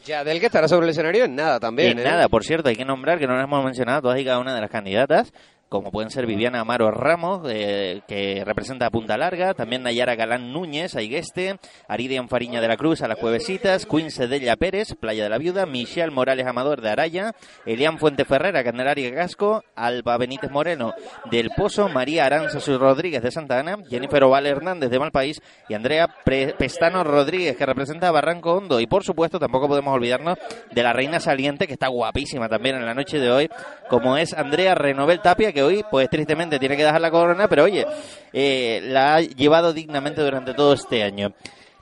Speaker 2: Ya, del que estará sobre el escenario en nada también.
Speaker 1: Y
Speaker 2: ¿eh?
Speaker 1: nada, por cierto, hay que nombrar que no las hemos mencionado todas y cada una de las candidatas, como pueden ser Viviana Amaro Ramos, eh, que representa a Punta Larga, también Nayara Galán Núñez, a Igueste, Aridian Fariña de la Cruz, a Las Cuevesitas, Queen Sedella Pérez, Playa de la Viuda, Michelle Morales Amador de Araya, Elian Fuente Ferrera, Candelaria Gasco, Alba Benítez Moreno del Pozo, María Aranza Rodríguez de Santa Ana, Jennifer Oval Hernández de Malpaís y Andrea Pre- Pestano Rodríguez, que representa a Barranco Hondo. Y por supuesto, tampoco podemos olvidarnos de la reina saliente, que está guapísima también en la noche de hoy, como es Andrea Renovel Tapia, que hoy, pues tristemente, tiene que dejar la corona, pero oye, eh, la ha llevado dignamente durante todo este año.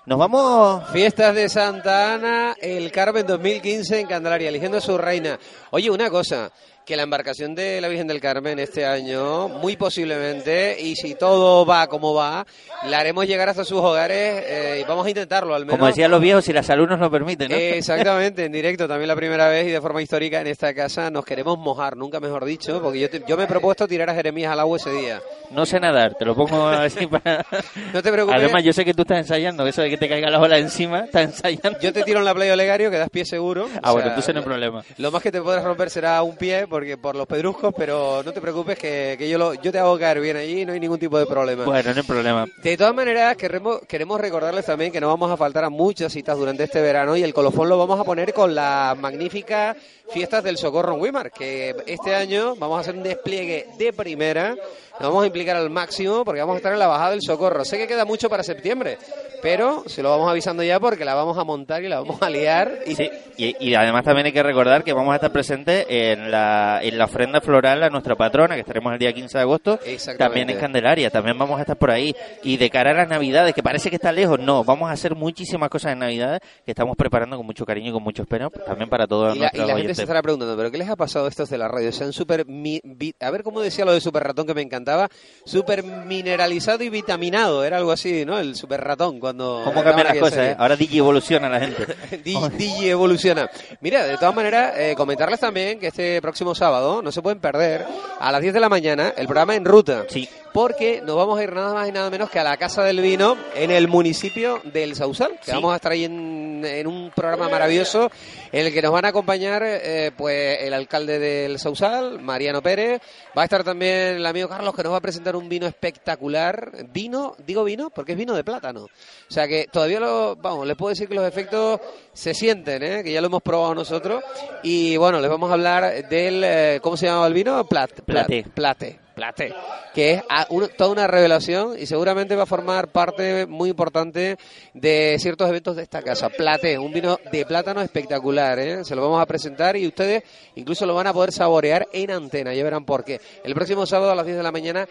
Speaker 1: Nos vamos
Speaker 2: Fiestas de Santa Ana, el Carmen 2015 en Candelaria, eligiendo a su reina. Oye, una cosa, que la embarcación de la Virgen del Carmen este año, muy posiblemente, y si todo va como va, la haremos llegar hasta sus hogares eh, y vamos a intentarlo al menos.
Speaker 1: Como decían los viejos, si la salud nos lo permite, ¿no?
Speaker 2: Exactamente, en directo, también la primera vez y de forma histórica en esta casa nos queremos mojar, nunca mejor dicho, porque yo, te- yo me he propuesto tirar a Jeremías al agua ese día.
Speaker 1: No sé nadar, te lo pongo así para...
Speaker 2: No te preocupes.
Speaker 1: Además, yo sé que tú estás ensayando, eso de que te caiga la ola encima, estás ensayando.
Speaker 2: Yo te tiro en la playa Olegario, que das pie seguro.
Speaker 1: Ah,
Speaker 2: O
Speaker 1: bueno,
Speaker 2: sea,
Speaker 1: entonces no hay problema.
Speaker 2: Lo más que te podrás romper será un pie porque por los pedruscos, pero no te preocupes que, que yo, lo, yo te hago caer bien allí, no hay ningún tipo de problema.
Speaker 1: Bueno, no hay problema.
Speaker 2: De todas maneras, queremos, queremos recordarles también que no vamos a faltar a muchas citas durante este verano y el colofón lo vamos a poner con las magníficas fiestas del Socorro en Wimar, que este año vamos a hacer un despliegue de primera, nos vamos a implicar al máximo porque vamos a estar en la bajada del Socorro. Sé que queda mucho para septiembre, pero se lo vamos avisando ya porque la vamos a montar y la vamos a liar. Y
Speaker 1: Sí, y, y además también hay que recordar que vamos a estar presentes en la, en la ofrenda floral a nuestra patrona, que estaremos el día 15 de agosto,
Speaker 2: Exactamente.
Speaker 1: también en Candelaria, también vamos a estar por ahí. Y de cara a las Navidades, que parece que está lejos, no, vamos a hacer muchísimas cosas en Navidades que estamos preparando con mucho cariño y con mucho espero, también para todos
Speaker 2: Y la, y la gente
Speaker 1: oyentes.
Speaker 2: se estará preguntando, ¿pero qué les ha pasado a estos de la radio? Se han super... mi- vi- a ver cómo decía lo de super ratón que me encantaba. Super mineralizado y vitaminado. Era algo así, ¿no? El super ratón cuando...
Speaker 1: ¿Cómo cambian las cosas? eh? Ahora Digi evoluciona la gente.
Speaker 2: Di- Digi evoluciona. Mira, de todas maneras, eh, comentarles también que este próximo sábado no se pueden perder a las 10 de la mañana el programa En Ruta.
Speaker 1: Sí.
Speaker 2: Porque nos vamos a ir nada más y nada menos que a la Casa del Vino en el municipio del Sausal. Que
Speaker 1: Sí.
Speaker 2: vamos a estar ahí en, en un programa maravilloso en el que nos van a acompañar eh, pues el alcalde del Sausal, Mariano Pérez. Va a estar también el amigo Carlos que nos va a presentar un vino espectacular. Vino, digo vino, porque es vino de plátano. O sea que todavía lo, vamos, les puedo decir que los efectos se sienten, ¿eh? que ya lo hemos probado nosotros. Y bueno, les vamos a hablar del, eh, ¿cómo se llama el vino? Plat, plat-
Speaker 1: Platé.
Speaker 2: Plate. Plate, que es a- un- toda una revelación y seguramente va a formar parte muy importante de ciertos eventos de esta casa. Plate, un vino de plátano espectacular, ¿eh? se lo vamos a presentar y ustedes incluso lo van a poder saborear en antena, ya verán por qué. El próximo sábado a las 10 de la mañana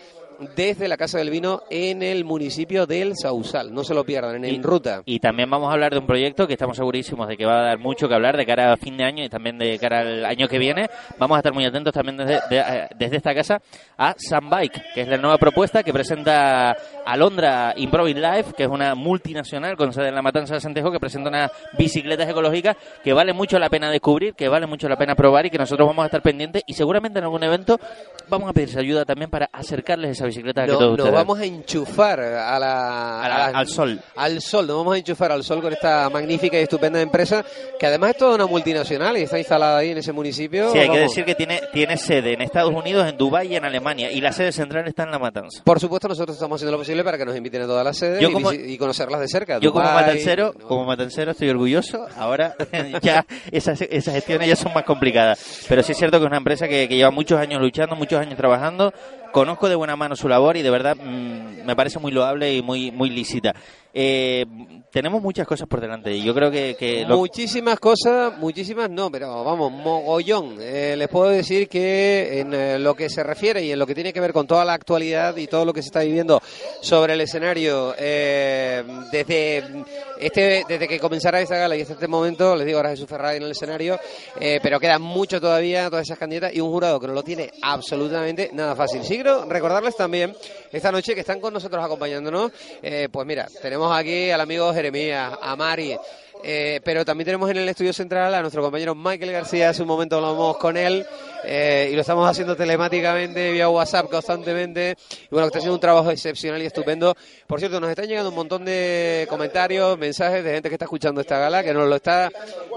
Speaker 2: desde la Casa del Vino en el municipio del Sausal, no se lo pierdan, en, en ruta.
Speaker 1: Y también vamos a hablar de un proyecto que estamos segurísimos de que va a dar mucho que hablar de cara a fin de año y también de cara al año que viene. Vamos a estar muy atentos también desde, de- eh, desde esta casa a Sunbike, que es la nueva propuesta que presenta Alondra Improving Life, que es una multinacional con sede en la Matanza de Santejo, que presenta unas bicicletas ecológicas que vale mucho la pena descubrir, que vale mucho la pena probar y que nosotros vamos a estar pendientes y seguramente en algún evento vamos a pedirse ayuda también para acercarles esa bicicleta a que
Speaker 2: No-
Speaker 1: todos
Speaker 2: nos vamos a enchufar a la,
Speaker 1: A la-
Speaker 2: a la-
Speaker 1: al sol.
Speaker 2: Al sol, nos vamos a enchufar al sol con esta magnífica y estupenda empresa que además es toda una multinacional y está instalada ahí en ese municipio.
Speaker 1: Sí, hay que decir que tiene, tiene sede en Estados Unidos, en Dubái y en Alemania. Y la sede central está en La Matanza.
Speaker 2: Por supuesto, nosotros estamos haciendo lo posible para que nos inviten a todas las sedes
Speaker 1: Yo
Speaker 2: y,
Speaker 1: como-
Speaker 2: visi- y conocerlas de cerca.
Speaker 1: Yo como matancero, como matancero estoy orgulloso. Ahora ya esas, esas gestiones ya son más complicadas. Pero sí es cierto que es una empresa que, que lleva muchos años luchando, muchos años trabajando. Conozco de buena mano su labor y de verdad mm, me parece muy loable y muy muy lícita. Eh, tenemos muchas cosas por delante y yo creo que,
Speaker 2: Muchísimas cosas, muchísimas no, pero vamos, mogollón. Eh, les puedo decir que en eh, lo que se refiere y en lo que tiene que ver con toda la actualidad y todo lo que se está viviendo sobre el escenario, desde este desde que comenzara esta gala y hasta este momento, les digo ahora Jesús Ferrari en el escenario, pero queda mucho todavía, todas esas candidatas y un jurado que no lo tiene absolutamente nada fácil. Sí quiero recordarles también esta noche que están con nosotros acompañándonos, pues mira, tenemos aquí al amigo Jeremías, a Mari, eh, pero también tenemos en el estudio central a nuestro compañero Michael García. Hace un momento hablamos con él eh, y lo estamos haciendo telemáticamente vía WhatsApp constantemente. Y bueno, está haciendo un trabajo excepcional y estupendo. Por cierto, nos están llegando un montón de comentarios, mensajes de gente que está escuchando esta gala, que nos lo está,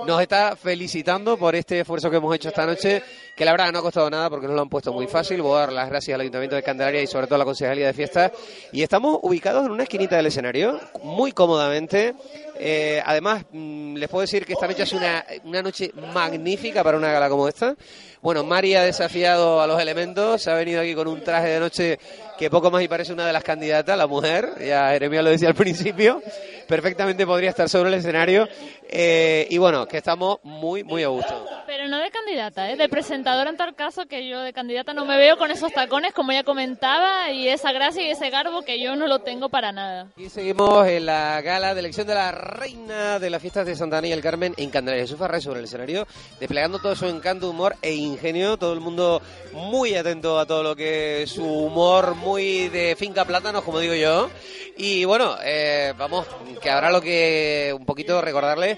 Speaker 2: nos está felicitando por este esfuerzo que hemos hecho esta noche, que la verdad no ha costado nada porque nos lo han puesto muy fácil. Voy a dar las gracias al Ayuntamiento de Candelaria y sobre todo a la Concejalía de Fiestas. Y estamos ubicados en una esquinita del escenario, muy cómodamente. Eh, además, mm, les puedo decir que esta noche es una, una noche magnífica para una gala como esta. Bueno, Mari ha desafiado a los elementos, ha venido aquí con un traje de noche que poco más y parece una de las candidatas, la mujer, ya Jeremia lo decía al principio, perfectamente podría estar sobre el escenario. Eh, y bueno, que estamos muy, muy a gusto.
Speaker 3: Pero no de candidata, ¿eh? de presentadora en tal caso que yo de candidata no me veo con esos tacones como ya comentaba y esa gracia y ese garbo que yo no lo tengo para nada.
Speaker 2: Y seguimos en la gala de elección de la reina de las fiestas de Santa Ana y el Carmen en Candelaria. Jesús Farré sobre el escenario, desplegando todo su encanto, humor e ingenio. Todo el mundo muy atento a todo lo que es su humor, muy de finca plátanos, como digo yo. Y bueno, eh, vamos, que habrá lo que un poquito recordarles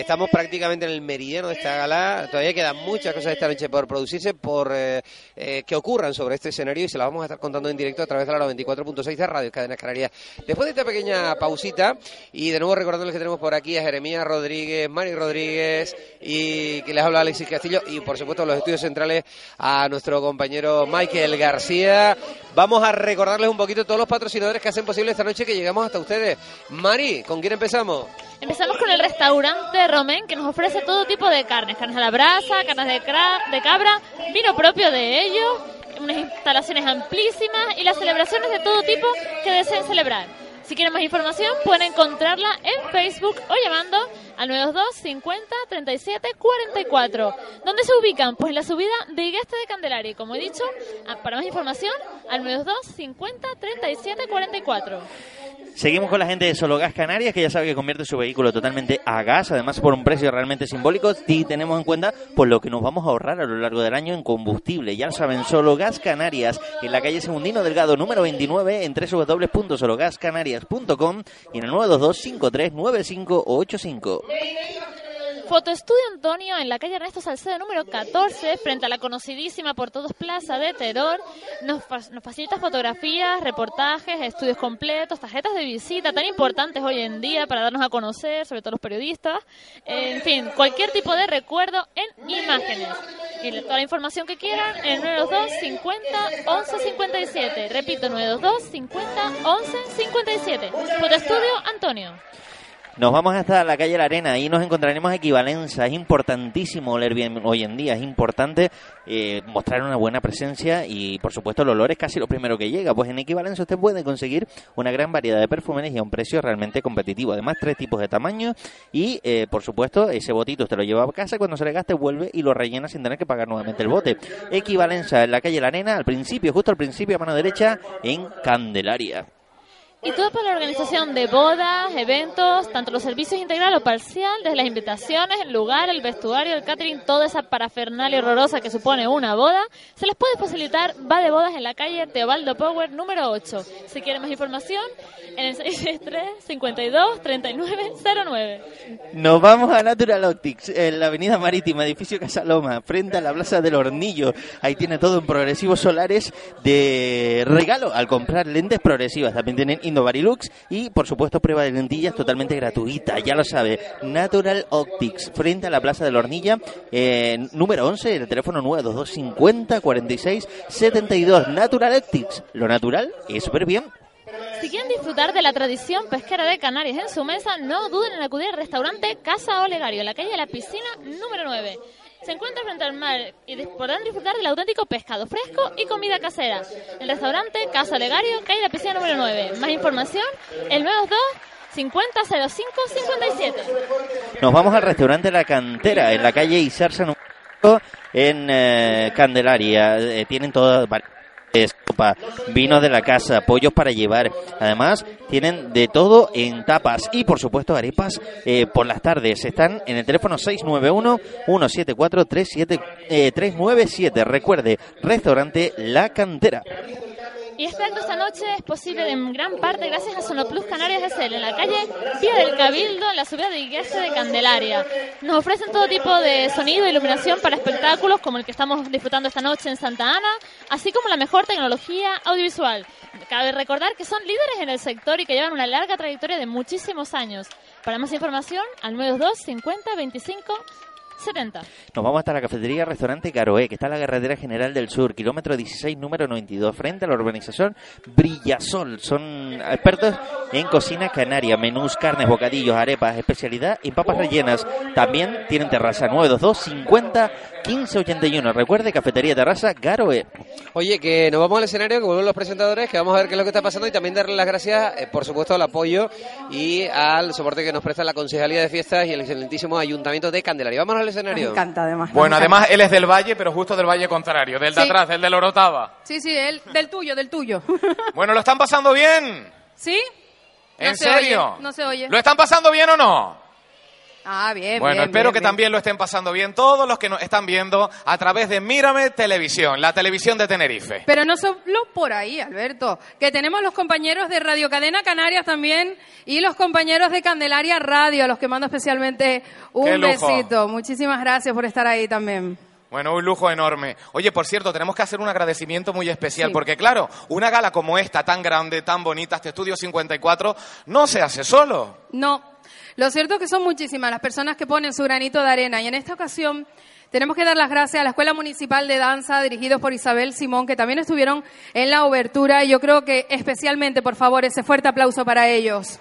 Speaker 2: estamos prácticamente en el meridiano de esta gala. Todavía quedan muchas cosas esta noche por producirse, por eh, eh, que ocurran sobre este escenario y se las vamos a estar contando en directo a través de la 94.6 de Radio Cadenas Canarias. Después de esta pequeña pausita, y de nuevo recordándoles que tenemos por aquí a Jeremías Rodríguez, Mari Rodríguez y que les habla Alexis Castillo y por supuesto los estudios centrales a nuestro compañero Michael García. Vamos a recordarles un poquito todos los patrocinadores que hacen posible esta noche que llegamos hasta ustedes. Mari, ¿con quién empezamos?
Speaker 3: Empezamos con el restaurante Romén, que nos ofrece todo tipo de carnes, carnes a la brasa, carnes de, cra- de cabra, vino propio de ellos, unas instalaciones amplísimas y las celebraciones de todo tipo que deseen celebrar. Si quieren más información, pueden encontrarla en Facebook o llamando al 922 50 37 44. ¿Dónde se ubican? Pues en la subida de Igueste de Candelaria. Como he dicho, a- para más información, al 922 50 37 44.
Speaker 1: Seguimos con la gente de Solo Gas Canarias, que ya sabe que convierte su vehículo totalmente a gas, además por un precio realmente simbólico, y tenemos en cuenta pues lo que nos vamos a ahorrar a lo largo del año en combustible. Ya lo saben, Solo Gas Canarias, en la calle Segundino Delgado número 29, en www.sologascanarias.com y en el 922 53 9585.
Speaker 3: Fotoestudio Antonio en la calle Ernesto Salcedo número 14, frente a la conocidísima por todos Plaza de Terror. Nos, nos facilita fotografías, reportajes, estudios completos, tarjetas de visita tan importantes hoy en día para darnos a conocer, sobre todo los periodistas. En fin, cualquier tipo de recuerdo en imágenes. Y toda la información que quieran en 922 50 11 57. Repito, 922 50 11 57. Fotoestudio Antonio.
Speaker 1: Nos vamos hasta la calle La Arena, ahí nos encontraremos equivalencia. Es importantísimo oler bien hoy en día, es importante eh, mostrar una buena presencia y, por supuesto, el olor es casi lo primero que llega. Pues en equivalencia usted puede conseguir una gran variedad de perfumes y a un precio realmente competitivo. Además, tres tipos de tamaño y, eh, por supuesto, ese botito usted lo lleva a casa cuando se le gaste vuelve y lo rellena sin tener que pagar nuevamente el bote. Equivalencia en la calle La Arena, al principio, justo al principio, a mano derecha, en Candelaria.
Speaker 3: Y todo para la organización de bodas, eventos, tanto los servicios integral o parcial, desde las invitaciones, el lugar, el vestuario, el catering, toda esa parafernalia horrorosa que supone una boda, se les puede facilitar. Va de bodas en la calle Teobaldo Power número 8. Si quieren más información, en el 663 52 39 09.
Speaker 1: Nos vamos a Natural Optics, en la avenida marítima, edificio Casaloma, frente a la plaza del Hornillo. Ahí tiene todo en progresivos solares de regalo al comprar lentes progresivas. También tienen Indovarilux y, por supuesto, prueba de lentillas totalmente gratuita. Ya lo sabe, Natural Optics, frente a la plaza del Hornilla, eh, número 11, el teléfono 92250 46 72. Natural Optics, lo natural es súper bien.
Speaker 3: Si quieren disfrutar de la tradición pesquera de Canarias en su mesa, no duden en acudir al restaurante Casa Olegario, en la calle de la Piscina número 9. Se encuentra frente al mar y podrán disfrutar del auténtico pescado fresco y comida casera. El restaurante Casa Olegario, calle la Piscina número 9. Más información, el 922 5005 57.
Speaker 1: Nos vamos al restaurante La Cantera, en la calle 5, en eh, Candelaria. Eh, tienen todas copa, vinos de la casa, pollos para llevar. Además, tienen de todo en tapas y, por supuesto, arepas eh, por las tardes. Están en el teléfono 691-174-397. Recuerde, restaurante La Cantera.
Speaker 3: Y este acto esta noche es posible en gran parte gracias a Sonoplus Canarias SL en la calle Vía del Cabildo, en la subida de iglesia de Candelaria. Nos ofrecen todo tipo de sonido e iluminación para espectáculos como el que estamos disfrutando esta noche en Santa Ana, así como la mejor tecnología audiovisual. Cabe recordar que son líderes en el sector y que llevan una larga trayectoria de muchísimos años. Para más información, al 922 50 25 70.
Speaker 1: Nos vamos hasta la cafetería Restaurante Caroé, que está en la Carretera General del Sur, kilómetro 16, número 92, frente a la urbanización Brillasol. Son expertos en cocina canaria, menús, carnes, bocadillos, arepas, especialidad y papas rellenas. También tienen terraza 922 50 15 81. Recuerde, cafetería terraza Caroé.
Speaker 2: Oye, que nos vamos al escenario, que vuelven los presentadores, que vamos a ver qué es lo que está pasando y también darle las gracias, eh, por supuesto, al apoyo y al soporte que nos presta la Concejalía de Fiestas y el excelentísimo Ayuntamiento de Candelaria. Vámonos al
Speaker 9: Me
Speaker 2: escenario.
Speaker 9: encanta, además.
Speaker 5: Bueno,
Speaker 9: me encanta.
Speaker 5: además él es del Valle, pero justo del Valle contrario, del de
Speaker 6: Sí.
Speaker 5: atrás, del de la Orotava.
Speaker 6: Sí, sí, él, del tuyo, del tuyo.
Speaker 5: Bueno, ¿lo están pasando bien?
Speaker 6: ¿Sí?
Speaker 5: ¿En
Speaker 6: No se
Speaker 5: serio?
Speaker 6: oye, no se oye.
Speaker 5: ¿Lo están pasando bien o no?
Speaker 6: Ah, bien,
Speaker 5: Bueno,
Speaker 6: bien,
Speaker 5: espero
Speaker 6: bien,
Speaker 5: que
Speaker 6: bien.
Speaker 5: también lo estén pasando bien todos los que nos están viendo a través de Mírame Televisión, la televisión de Tenerife.
Speaker 6: Pero no solo por ahí, Alberto, que tenemos los compañeros de Radio Cadena Canarias también y los compañeros de Candelaria Radio, a los que mando especialmente un besito. Muchísimas gracias por estar ahí también.
Speaker 5: Bueno, un lujo enorme. Oye, por cierto, tenemos que hacer un agradecimiento muy especial,
Speaker 6: Sí.
Speaker 5: porque claro, una gala como esta, tan grande, tan bonita, este Estudio 54, no se hace solo.
Speaker 6: No, lo cierto es que son muchísimas las personas que ponen su granito de arena y en esta ocasión tenemos que dar las gracias a la Escuela Municipal de Danza dirigidos por Isabel Simón, que también estuvieron en la obertura y yo creo que especialmente, por favor, ese fuerte aplauso para ellos.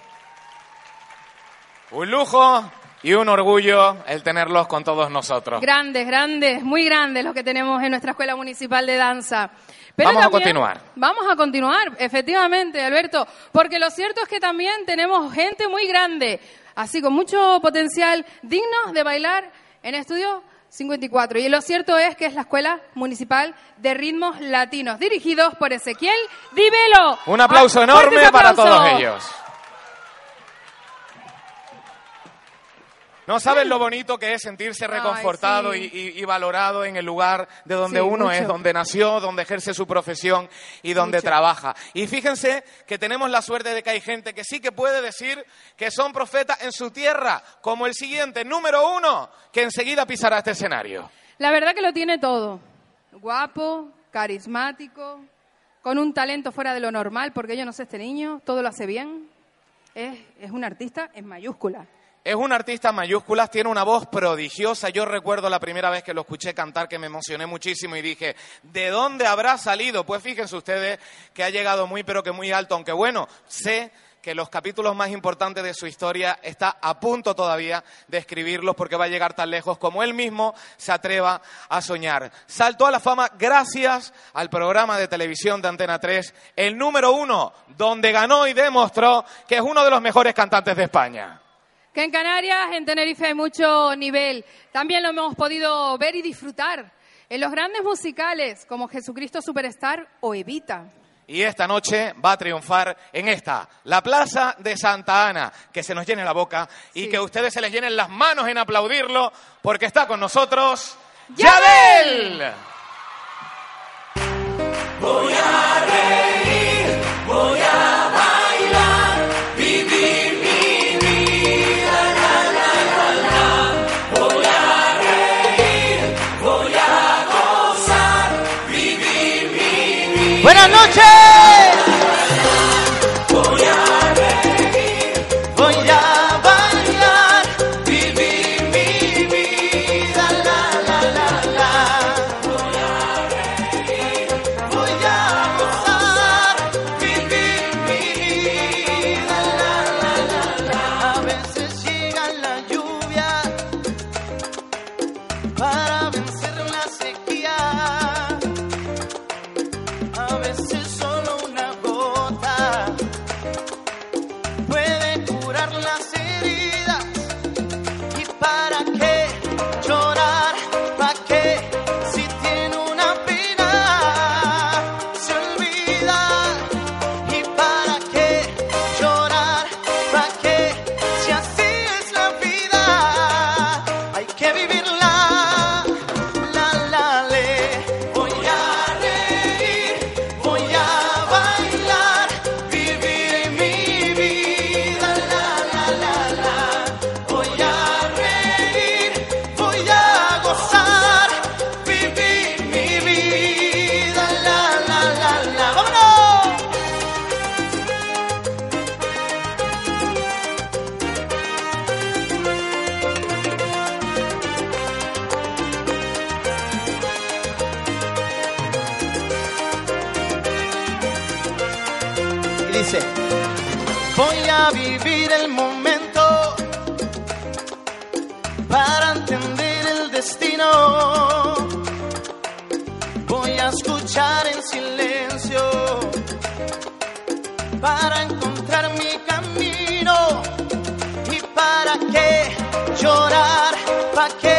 Speaker 5: Un lujo y un orgullo el tenerlos con todos nosotros.
Speaker 6: Grandes, grandes, muy grandes los que tenemos en nuestra Escuela Municipal de Danza.
Speaker 5: Vamos a continuar.
Speaker 6: Vamos a continuar, efectivamente, Alberto, porque lo cierto es que también tenemos gente muy grande, así con mucho potencial, dignos de bailar en Estudio 54. Y lo cierto es que es la Escuela Municipal de Ritmos Latinos, dirigidos por Ezequiel Divelo.
Speaker 5: Un aplauso
Speaker 6: Ah,
Speaker 5: enorme para todos ellos. No saben lo bonito que es sentirse reconfortado
Speaker 6: sí.
Speaker 5: y, y- y valorado en el lugar de donde
Speaker 6: Sí,
Speaker 5: uno
Speaker 6: mucho.
Speaker 5: es, donde nació, donde ejerce su profesión y donde
Speaker 6: Mucho.
Speaker 5: trabaja. Y fíjense que tenemos la suerte de que hay gente que sí que puede decir que son profetas en su tierra, como el siguiente, número uno, que enseguida pisará este escenario.
Speaker 6: La verdad que lo tiene todo. Guapo, carismático, con un talento fuera de lo normal, porque yo no sé este niño, todo lo hace bien. Es, es un artista en mayúscula.
Speaker 5: Es un artista en mayúsculas, tiene una voz prodigiosa. Yo recuerdo la primera vez que lo escuché cantar que me emocioné muchísimo y dije, ¿de dónde habrá salido? Pues fíjense ustedes que ha llegado muy pero que muy alto, aunque bueno, sé que los capítulos más importantes de su historia está a punto todavía de escribirlos porque va a llegar tan lejos como él mismo se atreva a soñar. Saltó a la fama gracias al programa de televisión de Antena 3, el número uno, donde ganó y demostró que es uno de los mejores cantantes de España.
Speaker 6: Que en Canarias, en Tenerife, hay mucho nivel. También lo hemos podido ver y disfrutar en los grandes musicales como Jesucristo Superstar o Evita.
Speaker 5: Y esta noche va a triunfar en esta, la Plaza de Santa Ana. Que se nos llene la boca y
Speaker 6: Sí.
Speaker 5: que ustedes se les llenen las manos en aplaudirlo porque está con nosotros
Speaker 6: ¡Yabel!
Speaker 5: Yabel.
Speaker 9: Buenas noches. Voy a vivir el momento para entender el destino. Voy a escuchar en silencio para encontrar mi camino. ¿Y para qué llorar? ¿Para qué?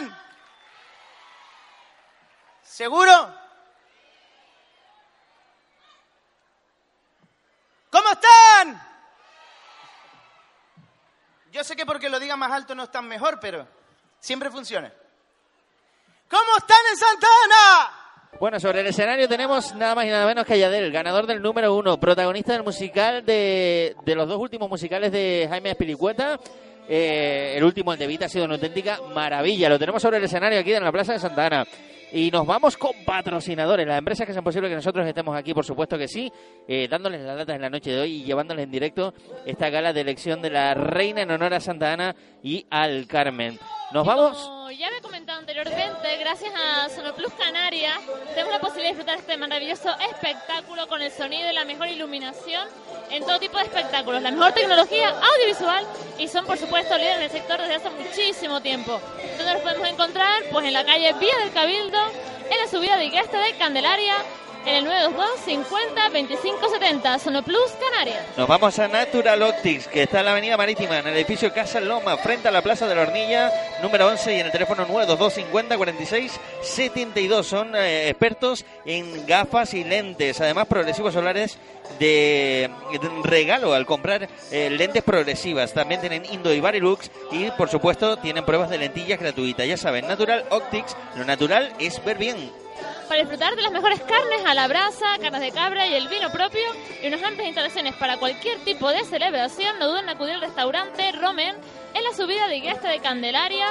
Speaker 9: Noches, ¿cómo están? ¿Seguro? Yo sé que porque lo diga más alto no están mejor, pero siempre funciona. ¿Cómo están en Santana?
Speaker 1: Bueno, sobre el escenario tenemos nada más y nada menos que a Yadel, ganador del número uno, protagonista del musical de, de los dos últimos musicales de Jaime Espilicueta. Eh, el último, el de Vita, ha sido una auténtica maravilla. Lo tenemos sobre el escenario aquí en la Plaza de Santa Ana. Y nos vamos con patrocinadores, las empresas que hacen posible que nosotros estemos aquí, por supuesto que sí, eh, dándoles las datas en la noche de hoy y llevándoles en directo esta gala de elección de la reina en honor a Santa Ana y al Carmen. Nos vamos.
Speaker 3: Como ya me he comentado anteriormente, gracias a Sonoplus Canarias tenemos la posibilidad de disfrutar este maravilloso espectáculo con el sonido y la mejor iluminación en todo tipo de espectáculos, la mejor tecnología audiovisual y son por supuesto líderes del sector desde hace muchísimo tiempo. ¿Dónde los podemos encontrar? Pues en la calle Vía del Cabildo, en la subida de Igueste de Candelaria, en el 922 50 25 70, Sonoplus Canarias.
Speaker 1: Nos vamos a Natural Optics, que está en la Avenida Marítima, en el edificio Casa Loma, frente a la Plaza de la Hornilla, número 11, y en el teléfono 922 50 46 72. Son eh, expertos en gafas y lentes, además progresivos solares de, regalo al comprar eh, lentes progresivas. También tienen Indo y Barilux y, por supuesto, tienen pruebas de lentillas gratuitas. Ya saben, Natural Optics, lo natural es ver bien.
Speaker 3: Para disfrutar de las mejores carnes a la brasa, carnes de cabra y el vino propio y unas amplias instalaciones para cualquier tipo de celebración, no duden en acudir al restaurante Romen en la subida de Igueste de Candelaria.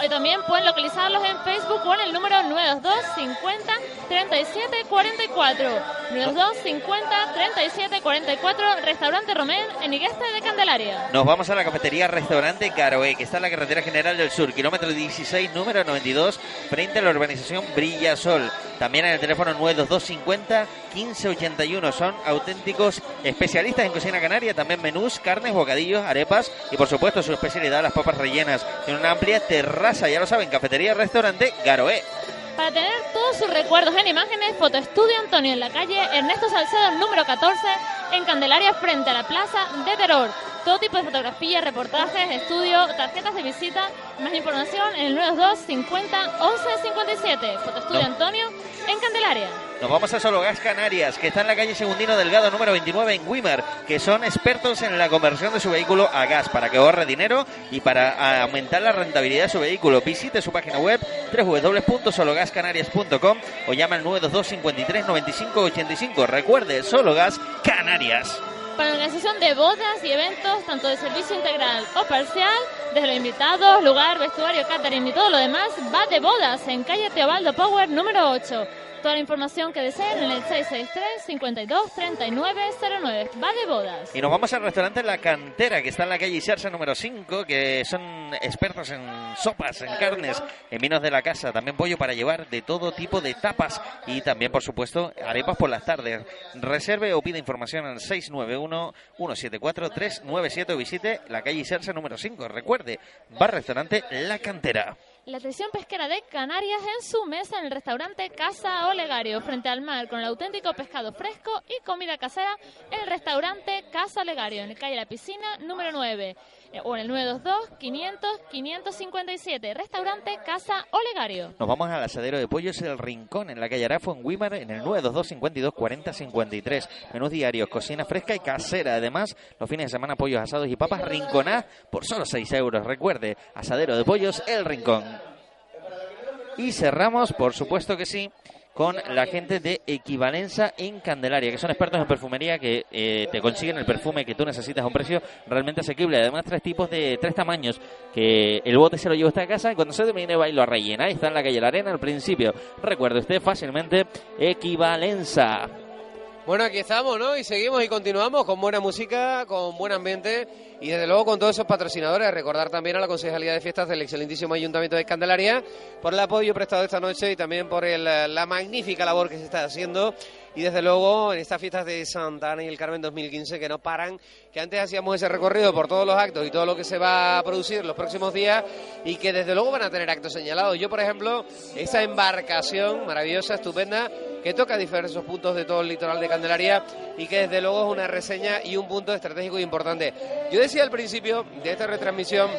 Speaker 3: Hoy también pueden localizarlos en Facebook en el número 922 50 37 44. 922 50 37 44, restaurante Romen en Igueste de Candelaria.
Speaker 1: Nos vamos a la cafetería Restaurante Caroe, que está en la carretera general del sur, kilómetro 16, número 92, frente a la urbanización Brilla Sol. También en el teléfono 92250 1581. Son auténticos especialistas en cocina canaria, también menús, carnes, bocadillos, arepas y por supuesto su especialidad, las papas rellenas. Tiene una amplia terraza, ya lo saben, cafetería Restaurante Garoé.
Speaker 3: Para tener todos sus recuerdos en imágenes, Fotoestudio Antonio en la calle Ernesto Salcedo, número 14, en Candelaria, frente a la Plaza de Terror. Todo tipo de fotografías, reportajes, estudio, tarjetas de visita. Más información en el 92 50 11 57. Fotoestudio
Speaker 1: No.
Speaker 3: Antonio en Candelaria.
Speaker 1: Nos vamos a Sologas Canarias, que está en la calle Segundino Delgado número 29 en Wimar, que son expertos en la conversión de su vehículo a gas para que ahorre dinero y para aumentar la rentabilidad de su vehículo. Visite su página web www.sologascanarias.com o llama al 922 53 95 85. Recuerde, Sologas Canarias.
Speaker 3: Para la organización de bodas y eventos, tanto de servicio integral o parcial, desde los invitados, lugar, vestuario, catering y todo lo demás, va de bodas en calle Teobaldo Power número 8. Toda la información que deseen en el 663 52 39 09. Va de bodas.
Speaker 1: Y nos vamos al restaurante La Cantera, que está en la calle Isarsa número 5, que son expertos en sopas, en carnes, en vinos de la casa, también pollo para llevar de todo tipo de tapas y también, por supuesto, arepas por las tardes. Reserve o pida información al 691-174-397 o visite la calle Isarsa número 5. Recuerde, bar restaurante La Cantera.
Speaker 3: La tradición pesquera de Canarias en su mesa en el restaurante Casa Olegario, frente al mar, con el auténtico pescado fresco y comida casera en el restaurante Casa Olegario, en la calle La Piscina, número 9, eh, o en el 922-500-557, restaurante Casa Olegario.
Speaker 1: Nos vamos al asadero de pollos El Rincón, en la calle Arafo, en Wimar, en el 922 52 40 53. Menús diarios, cocina fresca y casera. Además, los fines de semana, pollos asados y papas rinconadas por solo 6 euros. Recuerde, asadero de pollos El Rincón. Y cerramos, por supuesto que sí, con la gente de Equivalenza en Candelaria, que son expertos en perfumería que eh, te consiguen el perfume que tú necesitas a un precio realmente asequible. Además, tres tipos de tres tamaños, que el bote se lo lleva usted a casa y cuando se termine va y lo rellena. Está en la calle La Arena al principio. Recuerde usted fácilmente Equivalenza.
Speaker 2: Bueno, aquí estamos, ¿no? Y seguimos y continuamos con buena música, con buen ambiente y desde luego con todos esos patrocinadores. Recordar también a la Concejalía de Fiestas del excelentísimo Ayuntamiento de Candelaria por el apoyo prestado esta noche y también por el, la magnífica labor que se está haciendo. Y desde luego en estas fiestas de Santa Ana y el Carmen 2015 que no paran, que antes hacíamos ese recorrido por todos los actos y todo lo que se va a producir los próximos días y que desde luego van a tener actos señalados. Yo, por ejemplo, esa embarcación maravillosa, estupenda, que toca diversos puntos de todo el litoral de Candelaria y que desde luego es una reseña y un punto estratégico importante. Yo decía al principio de esta retransmisión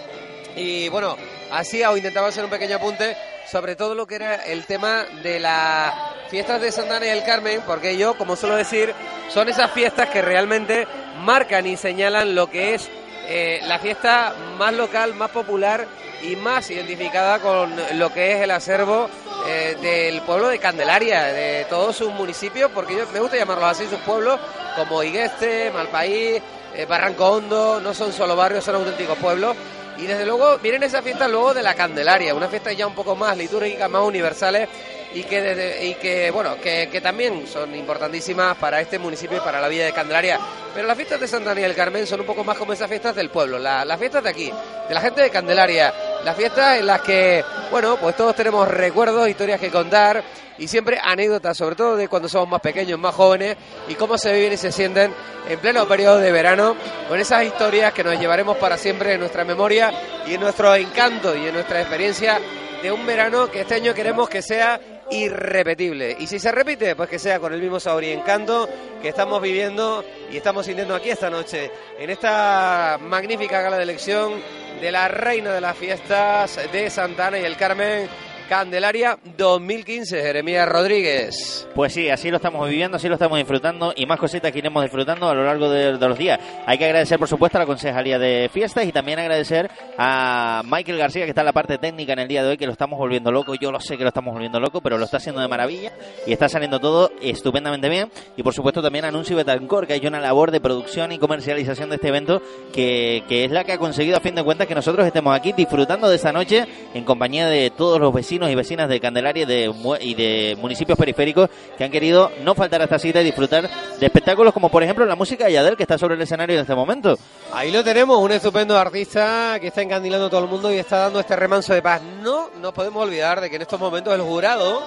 Speaker 2: y bueno, hacía o intentaba hacer un pequeño apunte sobre todo lo que era el tema de las fiestas de Santana y el Carmen, porque yo, como suelo decir, son esas fiestas que realmente marcan y señalan lo que es eh, la fiesta más local, más popular y más identificada con lo que es el acervo eh, del pueblo de Candelaria, de todos sus municipios, porque yo me gusta llamarlos así, sus pueblos, como Igueste, Malpaís, eh, Barranco Hondo, no son solo barrios, son auténticos pueblos. Y desde luego vienen esas fiestas luego de la Candelaria, una fiesta ya un poco más litúrgicas, más universales y que, desde- y que bueno, que, que también son importantísimas para este municipio y para la vida de Candelaria. Pero las fiestas de Santa del Carmen son un poco más como esas fiestas del pueblo, la- las fiestas de aquí, de la gente de Candelaria, las fiestas en las que, bueno, pues todos tenemos recuerdos, historias que contar y siempre anécdotas, sobre todo de cuando somos más pequeños, más jóvenes, y cómo se viven y se sienten en pleno periodo de verano, con esas historias que nos llevaremos para siempre en nuestra memoria y en nuestro encanto y en nuestra experiencia de un verano que este año queremos que sea irrepetible. Y si se repite, pues que sea con el mismo sabor y encanto que estamos viviendo y estamos sintiendo aquí esta noche, en esta magnífica gala de elección de la reina de las fiestas de Santana y el Carmen. Candelaria 2015, Jeremías Rodríguez.
Speaker 1: Pues sí, así lo estamos viviendo, así lo estamos disfrutando y más cositas que iremos disfrutando a lo largo de, los días. Hay que agradecer, por supuesto, a la Concejalía de Fiestas y también agradecer a Michael García, que está en la parte técnica en el día de hoy, que lo estamos volviendo loco. Yo lo sé que lo estamos volviendo loco, pero lo está haciendo de maravilla y está saliendo todo estupendamente bien. Y por supuesto también Anuncio Betancor, que ha hecho una labor de producción y comercialización de este evento, que es la que ha conseguido, a fin de cuentas, que nosotros estemos aquí disfrutando de esta noche en compañía de todos los vecinos y vecinas de Candelaria y de, y de municipios periféricos que han querido no faltar a esta cita y disfrutar de espectáculos como, por ejemplo, la música de Yadel, que está sobre el escenario en este momento.
Speaker 2: Ahí lo tenemos, un estupendo artista que está encandilando a todo el mundo y está dando este remanso de paz. No nos podemos olvidar de que en estos momentos el jurado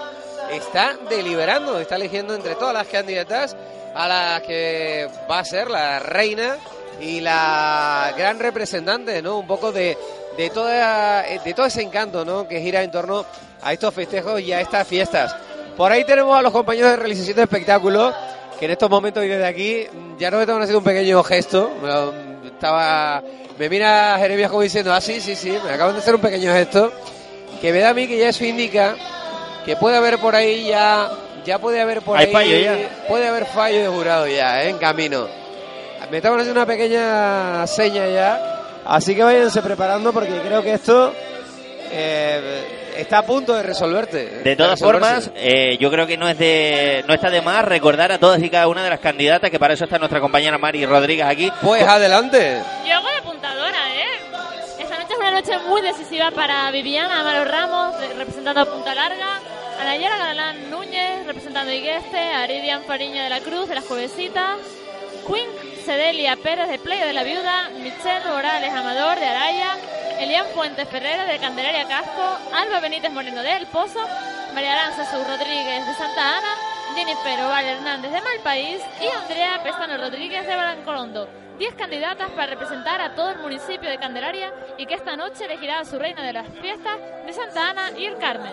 Speaker 2: está deliberando, está eligiendo entre todas las candidatas a la que va a ser la reina y la gran representante, ¿no? Un poco de, de, toda, de todo ese encanto, ¿no? Que gira en torno a estos festejos y a estas fiestas. Por ahí tenemos a los compañeros de realización de espectáculos que en estos momentos y desde aquí mm, ya nos están haciendo un pequeño gesto. Me lo- Estaba, me mira Jeremías como diciendo, ah, sí, sí, sí, me acaban de hacer un pequeño gesto que me da a mí que ya eso indica que puede haber por ahí ya, ya puede haber por
Speaker 1: Hay
Speaker 2: ahí,
Speaker 1: fallo ya.
Speaker 2: puede haber fallo de jurado ya, ¿eh? en camino. Me estaban haciendo una pequeña seña ya, así que váyanse preparando porque creo que esto eh, está a punto de resolverte.
Speaker 1: De todas
Speaker 2: resolverse.
Speaker 1: formas, eh, yo creo que no es de no está de más recordar a todas y cada una de las candidatas, que para eso está nuestra compañera Mari Rodríguez aquí.
Speaker 2: Pues adelante.
Speaker 3: Yo hago de apuntadora, ¿eh? Esta noche es una noche muy decisiva para Viviana Amaro Ramos, de- representando a Punta Larga, a Nayara Galán Núñez, representando a Igueste, a Aridian Fariña de la Cruz, de las Juevesitas, Queen Cedelia Pérez de Playa de la Viuda, Michelle Morales Amador de Araya, Elian Fuentes Ferrera de Candelaria Casco, Alba Benítez Moreno de El Pozo, María Aranza Sur Rodríguez de Santa Ana, Jennifer Oval Hernández de Malpaís y Andrea Pestano Rodríguez de Balancolondo. Diez candidatas para representar a todo el municipio de Candelaria y que esta noche elegirá a su reina de las fiestas de Santa Ana y el Carmen.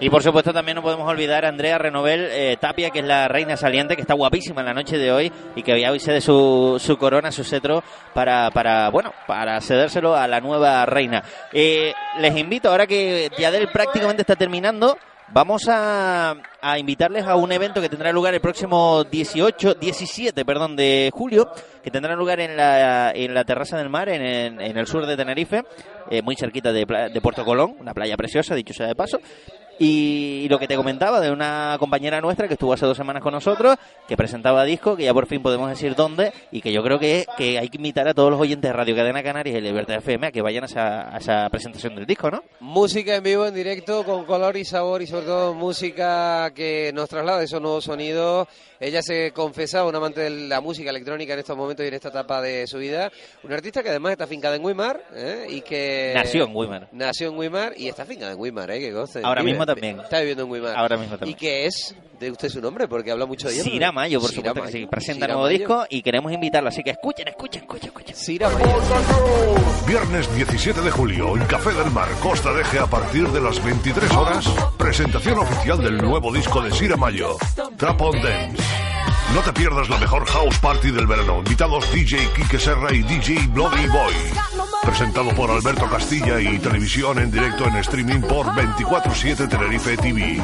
Speaker 1: Y por supuesto también no podemos olvidar a Andrea Renovel eh, Tapia, que es la reina saliente, que está guapísima en la noche de hoy y que hoy cede su, su corona, su cetro, para, para, bueno, para cedérselo a la nueva reina. Eh, les invito, ahora que Yadel prácticamente está terminando, vamos a, a invitarles a un evento que tendrá lugar el próximo 18, 17, perdón, de julio, que tendrá lugar en la, en la terraza del mar, en, en- el sur de Tenerife, eh, muy cerquita de, de Puerto Colón, una playa preciosa, dicho sea de paso. Y lo que te comentaba de una compañera nuestra que estuvo hace dos semanas con nosotros, que presentaba disco, que ya por fin podemos decir dónde, y que yo creo que, que hay que invitar a todos los oyentes de Radio Cadena Canarias y Libertad FM a que vayan a esa, a esa presentación del disco, ¿no?
Speaker 2: Música en vivo, en directo, con color y sabor y sobre todo música que nos traslada esos nuevos sonidos. Ella se confesa un amante de la música electrónica en estos momentos y en esta etapa de su vida. Una artista que además está fincada en Weimar ¿eh? y que...
Speaker 1: Nació en Weimar.
Speaker 2: Nació en Weimar y está fincada en Weimar, ¿eh? Que conste.
Speaker 1: Ahora mismo también.
Speaker 2: Está viviendo en Weimar.
Speaker 1: Ahora mismo
Speaker 2: ¿Y
Speaker 1: también.
Speaker 2: qué es de usted su nombre? Porque habla mucho de ella.
Speaker 1: Sira Mayo, por
Speaker 2: Sira
Speaker 1: supuesto que sí.
Speaker 2: Mayo.
Speaker 1: Presenta
Speaker 2: Sira
Speaker 1: nuevo
Speaker 2: Mayo.
Speaker 1: disco y queremos invitarla, así que escuchen, escuchen, escuchen, escuchen.
Speaker 2: Sira Mayo.
Speaker 10: Viernes 17 de julio en Café del Mar, Costa de Eje a partir de las 23 horas. Presentación oficial del nuevo disco de Sira Mayo, Trap on Dance. No te pierdas la mejor house party del verano. Invitados DJ Kike Serra y DJ Bloody Boy. Presentado por Alberto Castilla y televisión en directo en streaming por 24-7 Tenerife TV.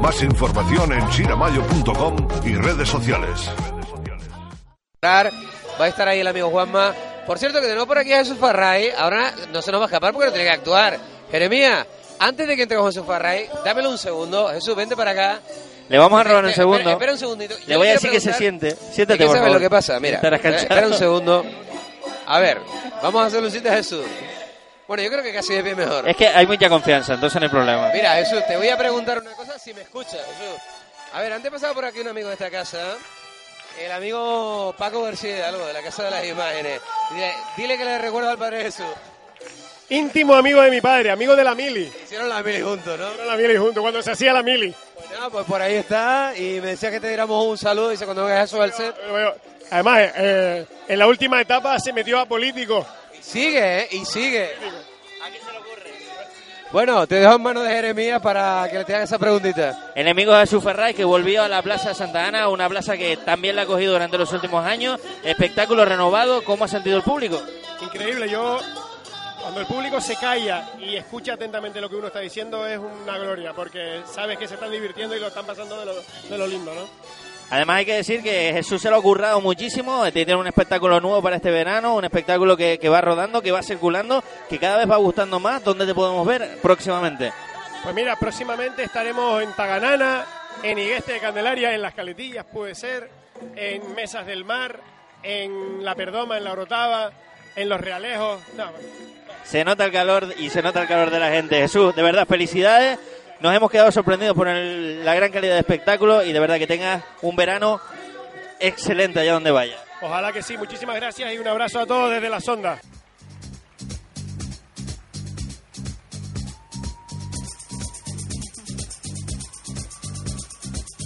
Speaker 10: Más información en siramayo.com y redes sociales.
Speaker 2: Va a estar ahí el amigo Juanma. Por cierto, que tenemos por aquí a Jesús Farray. Ahora no se nos va a escapar porque no tiene que actuar. Jeremías, antes de que entre Jesús Farray, dámelo un segundo. Jesús, vente para acá.
Speaker 1: Le vamos a robar un segundo.
Speaker 2: Espera, un segundito. Yo
Speaker 1: Le voy a decir que se siente. Siéntate,
Speaker 2: Es
Speaker 1: por favor.
Speaker 2: lo que pasa, mira. Espera, un segundo. A ver, vamos a hacer lucita a Jesús. Bueno, yo creo que casi de pie mejor.
Speaker 1: Es que hay mucha confianza, entonces no hay problema.
Speaker 2: Mira, Jesús, te voy a preguntar una cosa si me escuchas, Jesús. A ver, antes pasaba por aquí un amigo de esta casa, el amigo Paco García, algo de la Casa de las Imágenes. Dile, dile que le recuerdo al Padre Jesús.
Speaker 4: Íntimo amigo de mi padre, amigo de la mili.
Speaker 2: Hicieron la mili juntos, ¿no?
Speaker 4: La mili junto, cuando se hacía la mili.
Speaker 2: Pues nada, pues por ahí está y me decía que te diéramos un saludo, dice cuando vengas Jesús al set.
Speaker 4: Además, eh, en la última etapa se metió a político.
Speaker 2: Sigue, ¿eh? Y sigue. Bueno, te dejo en manos de Jeremías para que le te haga esa preguntita.
Speaker 1: Enemigos de Jesús Ferray que volvió a la Plaza de Santa Ana, una plaza que también la ha cogido durante los últimos años. Espectáculo renovado, ¿cómo ha sentido el público?
Speaker 4: Increíble, yo cuando el público se calla y escucha atentamente lo que uno está diciendo es una gloria, porque sabes que se están divirtiendo y lo están pasando de lo, de lo lindo, ¿no?
Speaker 1: Además hay que decir que Jesús se lo ha currado muchísimo, tiene un espectáculo nuevo para este verano, un espectáculo que, que va rodando, que va circulando, que cada vez va gustando más. ¿Dónde te podemos ver próximamente?
Speaker 4: Pues mira, próximamente estaremos en Taganana, en Igueste de Candelaria, en Las Caletillas puede ser, en Mesas del Mar, en La Perdoma, en La Orotava, en Los Realejos. No,
Speaker 1: Se nota el calor y se nota el calor de la gente. Jesús, de verdad, felicidades. Nos hemos quedado sorprendidos por el- la gran calidad de espectáculo y de verdad que tengas un verano excelente allá donde vayas.
Speaker 4: ojalá que sí. Muchísimas gracias y un abrazo a todos desde la sonda.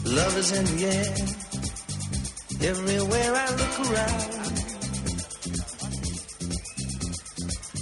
Speaker 7: Love is in the air. Everywhere I look around.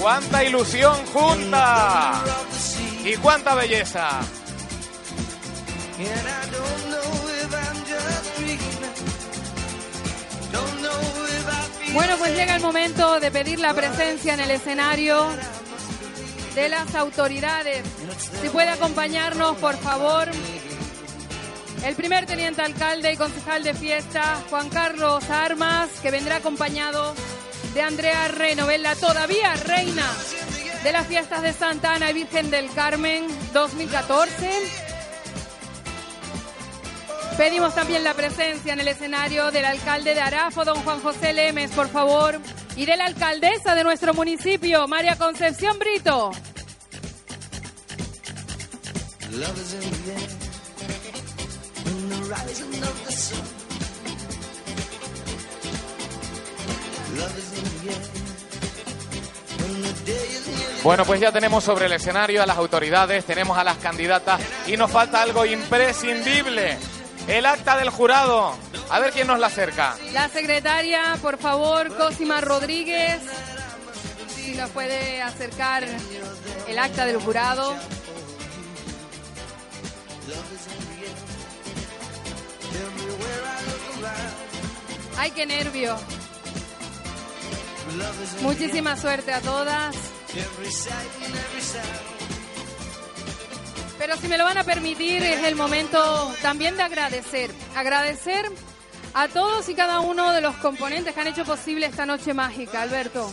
Speaker 5: ¡Cuánta ilusión junta! ¡Y cuánta belleza!
Speaker 6: Bueno, pues llega el momento de pedir la presencia en el escenario de las autoridades. Si puede acompañarnos, por favor, el primer teniente alcalde y concejal de fiesta, Juan Carlos Armas, que vendrá acompañado de Andrea Renovell, la todavía reina de las fiestas de Santa Ana y Virgen del Carmen 2014. Pedimos también la presencia en el escenario del alcalde de Arafo, don Juan José Lemes, por favor, y de la alcaldesa de nuestro municipio, María Concepción Brito.
Speaker 5: Bueno, pues ya tenemos sobre el escenario a las autoridades, tenemos a las candidatas y nos falta algo imprescindible. El acta del jurado. A ver quién nos la acerca.
Speaker 6: La secretaria, por favor, Cosima Rodríguez, si nos puede acercar el acta del jurado. Ay, qué nervio. Muchísima suerte a todas. Pero si me lo van a permitir, es el momento también de agradecer. Agradecer a todos y cada uno de los componentes que han hecho posible esta noche mágica, Alberto.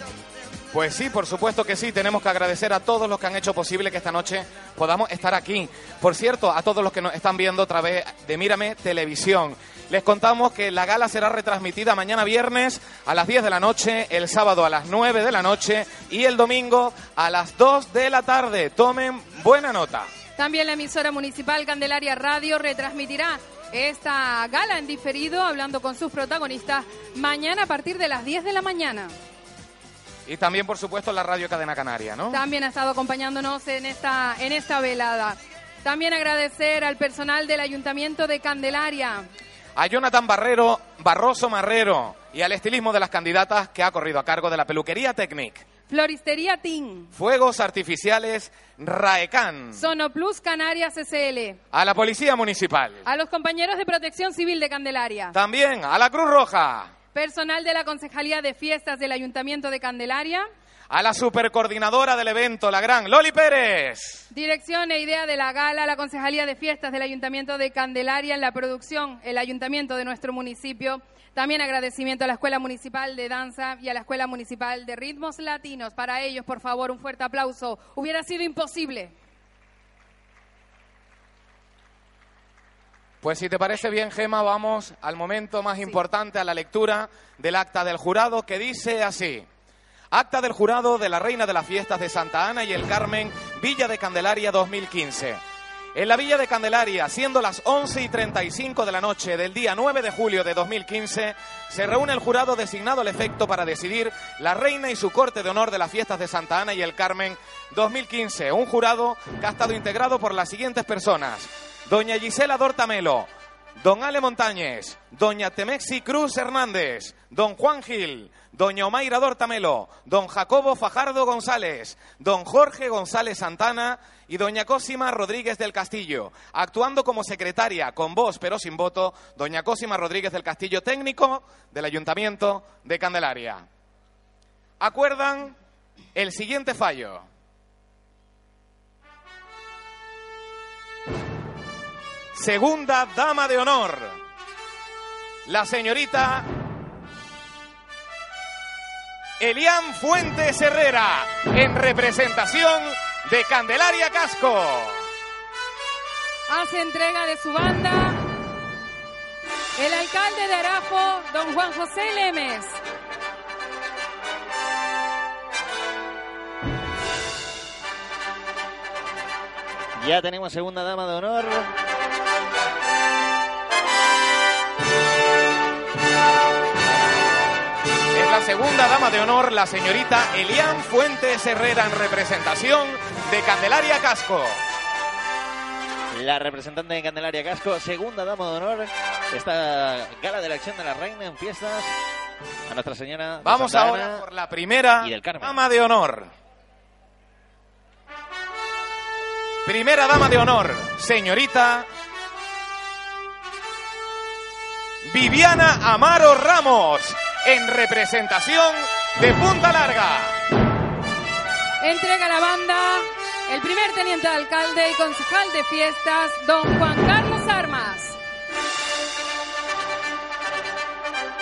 Speaker 5: Pues sí, por supuesto que sí. Tenemos que agradecer a todos los que han hecho posible que esta noche podamos estar aquí. Por cierto, a todos los que nos están viendo a través de Mírame Televisión. Les contamos que la gala será retransmitida mañana viernes a las 10 de la noche, el sábado a las 9 de la noche y el domingo a las 2 de la tarde. Tomen buena nota.
Speaker 6: También la emisora municipal Candelaria Radio retransmitirá esta gala en diferido, hablando con sus protagonistas, mañana a partir de las 10 de la mañana.
Speaker 5: Y también, por supuesto, la Radio Cadena Canaria, ¿no?
Speaker 6: También ha estado acompañándonos en esta, en esta velada. También agradecer al personal del Ayuntamiento de Candelaria,
Speaker 5: A Jonathan Barrero, Barroso Marrero y al estilismo de las candidatas que ha corrido a cargo de la peluquería Technic.
Speaker 6: Floristería TIN,
Speaker 5: Fuegos artificiales Raecan.
Speaker 6: Sonoplus Canarias SL,
Speaker 5: A la Policía Municipal.
Speaker 6: a los compañeros de Protección Civil de Candelaria,
Speaker 5: También a la Cruz Roja.
Speaker 6: personal de la Concejalía de Fiestas del Ayuntamiento de Candelaria,
Speaker 5: A la supercoordinadora del evento, la gran Loli Pérez.
Speaker 6: Dirección e idea de la gala, la Concejalía de Fiestas del Ayuntamiento de Candelaria, en la producción, el Ayuntamiento de nuestro municipio. También agradecimiento a la Escuela Municipal de Danza y a la Escuela Municipal de Ritmos Latinos. Para ellos, por favor, un fuerte aplauso. Hubiera sido imposible.
Speaker 5: Pues si te parece bien, Gema, vamos al momento más importante, a la lectura del acta del jurado, que dice así. Acta del jurado de la Reina de las Fiestas de Santa Ana y el Carmen, Villa de Candelaria 2015. En la Villa de Candelaria, siendo las 11 y 35 de la noche del día 9 de julio de 2015, se reúne el jurado designado al efecto para decidir la reina y su corte de honor de las fiestas de Santa Ana y el Carmen 2015. Un jurado que ha estado integrado por las siguientes personas. Doña Gisela Dortamelo, Don Ale Montañez, Doña Temexi Cruz Hernández, Don Juan Gil, Doña Omaira Dortamelo, Don Jacobo Fajardo González, Don Jorge González Santana y Doña Cosima Rodríguez del Castillo. Actuando como secretaria, con voz pero sin voto, Doña Cosima Rodríguez del Castillo, técnico del Ayuntamiento de Candelaria. Acuerdan el siguiente fallo. Segunda dama de honor, la señorita Elian Fuentes Herrera, en representación de Candelaria Casco.
Speaker 6: Hace entrega de su banda el alcalde de Arajo, don Juan José Lemes.
Speaker 1: Ya tenemos segunda dama de honor.
Speaker 5: La segunda dama de honor, la señorita Elian Fuentes Herrera, en representación de Candelaria Casco.
Speaker 1: La representante de Candelaria Casco, segunda dama de honor. Esta gala de la acción de la reina en fiestas. A Nuestra Señora.
Speaker 5: Vamos ahora
Speaker 1: Ana
Speaker 5: por la primera
Speaker 1: y del Carmen.
Speaker 5: dama de honor. Primera dama de honor, señorita Viviana Amaro Ramos, en representación de Punta Larga.
Speaker 6: Entrega la banda el primer teniente de alcalde y concejal de fiestas, don Juan Carlos Armas.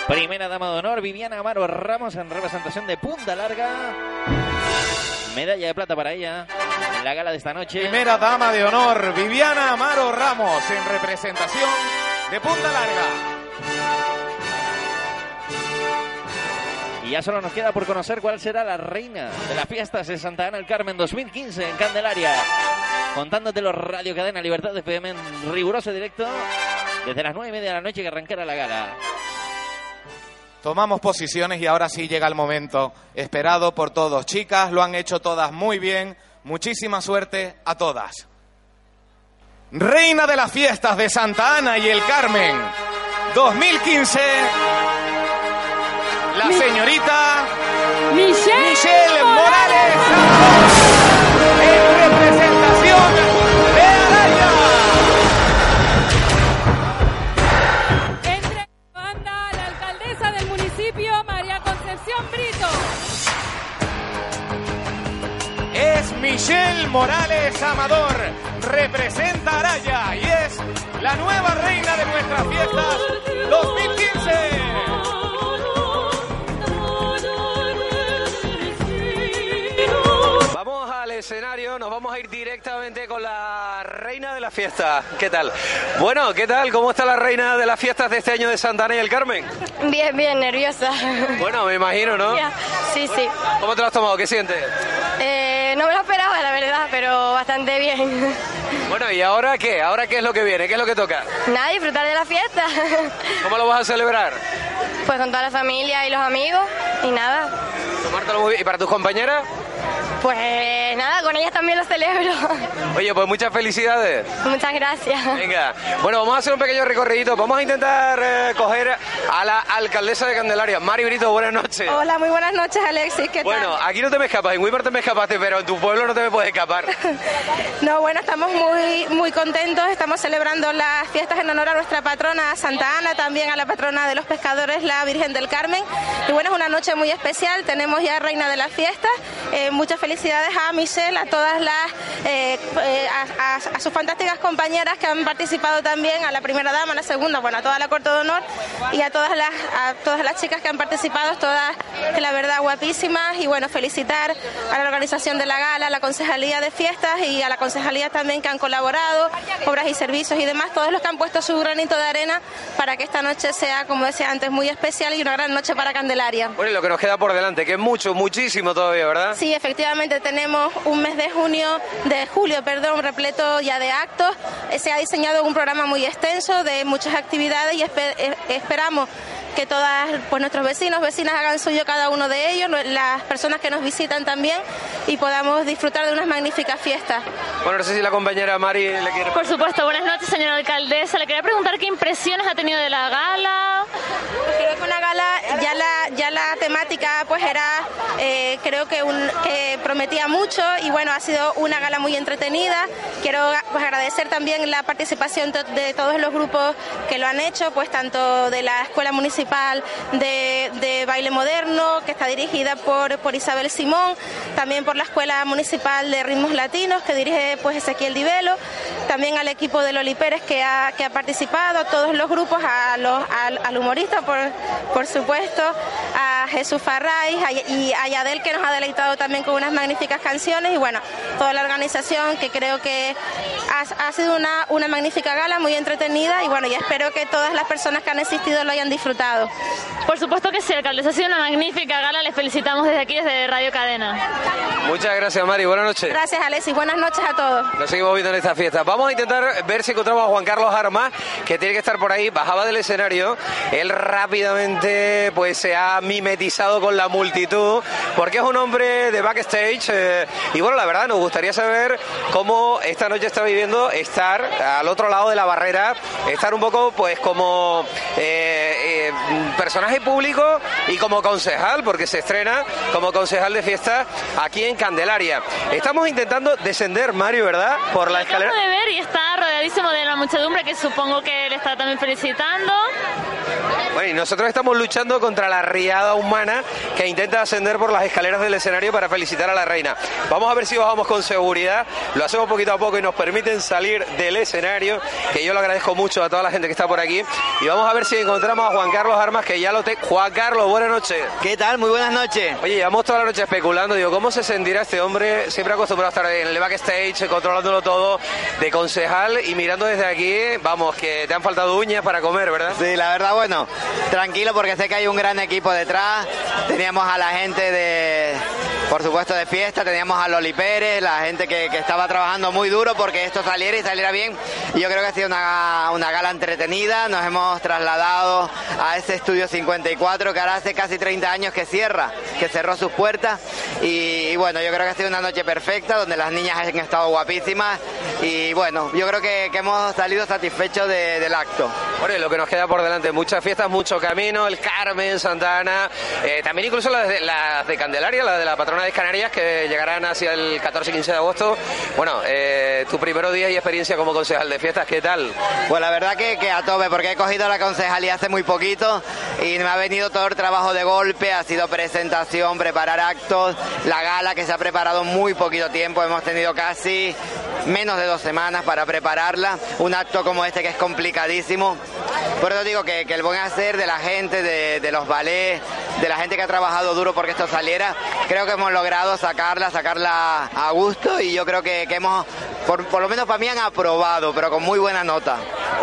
Speaker 1: Primera dama de honor, Viviana Amaro Ramos en representación de Punta Larga. Medalla de plata para ella en la gala de esta noche.
Speaker 5: Primera dama de honor, Viviana Amaro Ramos, en representación de Punta Larga.
Speaker 1: Ya solo nos queda por conocer cuál será la reina de las fiestas de Santa Ana del Carmen 2015 en Candelaria. Contándotelo Radio Cadena Libertad de FM en riguroso directo desde las nueve y media de la noche que arrancará la gala.
Speaker 5: Tomamos posiciones y ahora sí llega el momento esperado por todos. Chicas, lo han hecho todas muy bien. Muchísima suerte a todas. Reina de las fiestas de Santa Ana y el Carmen 2015. La señorita
Speaker 6: Michelle,
Speaker 5: Michelle Morales en representación de Araya.
Speaker 6: Entrega la banda la alcaldesa del municipio, María Concepción Brito.
Speaker 5: es Michelle Morales Amador. Representa a Araya y es la nueva reina de nuestras fiestas 2015.
Speaker 11: Escenario, nos vamos a ir directamente con la reina de la fiesta. ¿Qué tal? Bueno, ¿qué tal? ¿Cómo está la reina de las fiestas de este año de Santana y el Carmen?
Speaker 12: Bien, bien, nerviosa.
Speaker 11: Bueno, me imagino, ¿no?
Speaker 12: Sí, sí.
Speaker 11: ¿Cómo te lo has tomado? ¿Qué sientes?
Speaker 12: Eh, no me lo esperaba, la verdad. verdad, pero bastante bien.
Speaker 2: Bueno, ¿y ahora qué? ¿Ahora qué es lo que viene? ¿Qué es lo que toca?
Speaker 12: Nada, disfrutar de la fiesta.
Speaker 2: ¿Cómo lo vas a celebrar?
Speaker 12: Pues con toda la familia y los amigos y nada.
Speaker 2: Tomártelo muy bien. ¿Y para tus compañeras?
Speaker 12: Pues nada, con ellas también lo celebro.
Speaker 2: Oye, pues muchas felicidades.
Speaker 12: Muchas gracias.
Speaker 2: Venga, bueno, vamos a hacer un pequeño recorrido. Vamos a intentar eh, coger a la alcaldesa de Candelaria, Mari Brito, buenas noches.
Speaker 13: Hola, muy buenas noches, Alexis. ¿Qué
Speaker 2: Bueno, aquí no te me escapas, en Weimar te me escapaste, pero en tu pueblo no te me puedes escapar.
Speaker 13: No, bueno, estamos muy, muy contentos. Estamos celebrando las fiestas en honor a nuestra patrona Santa Ana, también a la patrona de los pescadores, la Virgen del Carmen. Y bueno, es una noche muy especial. Tenemos ya reina de las fiestas. Eh, muchas felicidades a Michelle, a todas las, eh, eh, a, a- a sus fantásticas compañeras que han participado también, a la primera dama, a la segunda, bueno, a toda la corte de honor y a todas las, a todas las chicas que han participado, todas, que la verdad, guapísimas. Y bueno, felicitar a la organización de la gala, a la concejalía de fiestas y a la concejalía también que han colaborado, obras y servicios y demás, todos los que han puesto su granito de arena para que esta noche sea, como decía antes, muy especial y una gran noche para Candelaria.
Speaker 2: Bueno, y lo que nos queda por delante, que es mucho, muchísimo todavía, ¿verdad?
Speaker 13: Sí, efectivamente tenemos un mes de junio, de julio, perdón, repleto ya de actos. Eh, Se ha diseñado un programa muy extenso de muchas actividades y eh, esperamos que todas pues nuestros vecinos, vecinas hagan suyo cada uno de ellos, lo- las personas que nos visitan también y podamos disfrutar de unas magníficas fiestas.
Speaker 2: Bueno, no sé si la compañera Mari le quiere...
Speaker 3: Por supuesto, buenas noches, señora alcaldesa. Le quería preguntar qué impresiones ha tenido de la gala.
Speaker 13: Creo que una gala, ya la, ya la temática pues era, eh, creo que, un, que prometía mucho y bueno, ha sido una gala muy entretenida. Quiero pues, agradecer también la participación de todos los grupos que lo han hecho, pues tanto de la Escuela Municipal de, de Baile Moderno, que está dirigida por, Isabel Simón, también por la Escuela Municipal de Ritmos Latinos, que dirige pues Ezequiel Divelo, también al equipo de Loli Pérez que ha, participado, a todos los grupos, a los, al, humorista, por, por supuesto, a Jesús Farray y a Yadel, que nos ha deleitado también con unas magníficas canciones, y bueno, toda la organización, que creo que ha, ha sido una, una magnífica gala, muy entretenida, y bueno, y espero que todas las personas que han asistido lo hayan disfrutado.
Speaker 3: Por supuesto que sí, alcaldesa, ha sido una magnífica gala. Les felicitamos desde aquí, desde Radio Cadena.
Speaker 2: Muchas gracias, Mari, buenas noches.
Speaker 13: Gracias, Alexis, buenas noches a todos.
Speaker 2: Nos seguimos viendo en esta fiesta. Vamos a intentar ver si encontramos a Juan Carlos Armas, que tiene que estar por ahí. Bajaba del escenario. Él rápidamente pues se ha mimetizado con la multitud, porque es un hombre de backstage. eh, y bueno, la verdad, nos gustaría saber cómo esta noche está viviendo estar al otro lado de la barrera, estar un poco pues como eh, eh, personaje público y como concejal, porque se estrena como concejal de fiesta aquí en Candelaria. Estamos intentando descender, Mario, ¿verdad? Por la escalera.
Speaker 3: Acabo de ver y está rodeadísimo de la muchedumbre que supongo que le está también felicitando.
Speaker 2: Bueno, y nosotros estamos luchando contra la riada humana que intenta ascender por las escaleras del escenario para felicitar a la reina. Vamos a ver si bajamos con seguridad, lo hacemos poquito a poco y nos permiten salir del escenario, que yo lo agradezco mucho a toda la gente que está por aquí. Y vamos a ver si encontramos a Juan Carlos Armas, que ya lo te... Juan Carlos, buenas noches.
Speaker 14: ¿Qué tal? Muy buenas noches.
Speaker 2: Oye, llevamos toda la noche especulando, digo, ¿cómo se sentirá este hombre siempre acostumbrado a estar en el backstage, controlándolo todo, de concejal y mirando desde aquí, vamos, que te han faltado uñas para comer, ¿verdad?
Speaker 14: Sí, la verdad, bueno, tranquilo porque sé que hay un gran equipo detrás. Teníamos a la gente de, por supuesto, de fiesta, teníamos a Loli Pérez, la gente que, que estaba trabajando muy duro porque esto saliera y saliera bien. Y yo creo que ha sido una, una gala entretenida. Nos hemos trasladado a ese estudio 54 que ahora hace casi 30 años que cierra, que cerró sus puertas. Y, y bueno, yo creo que ha sido una noche perfecta donde las niñas han estado guapísimas. Y bueno, yo creo que, que hemos salido satisfechos de- del acto.
Speaker 2: Bueno, y lo que nos queda por delante, muchas fiestas, mucho camino, el Carmen, Santana, eh, también incluso las de, las de Candelaria, las de la patrona de Canarias, que llegarán hacia el 14 y 15 de agosto. Bueno, eh, tu primero día y experiencia como concejal de fiestas, ¿qué tal?
Speaker 14: Pues la verdad que, que a tope, porque he cogido la concejalía hace muy poquito y me ha venido todo el trabajo de golpe, ha sido presentación, preparar actos, la gala que se ha preparado muy poquito tiempo, hemos tenido casi menos de dos semanas para prepararla, un acto como este que es complicadísimo. Por eso digo que, que el buen hacer de la gente, de, de los ballets, de la gente que ha trabajado duro porque esto saliera, creo que hemos logrado sacarla, sacarla a gusto y yo creo que, que hemos, por, por lo menos para mí han aprobado, pero con muy buena nota.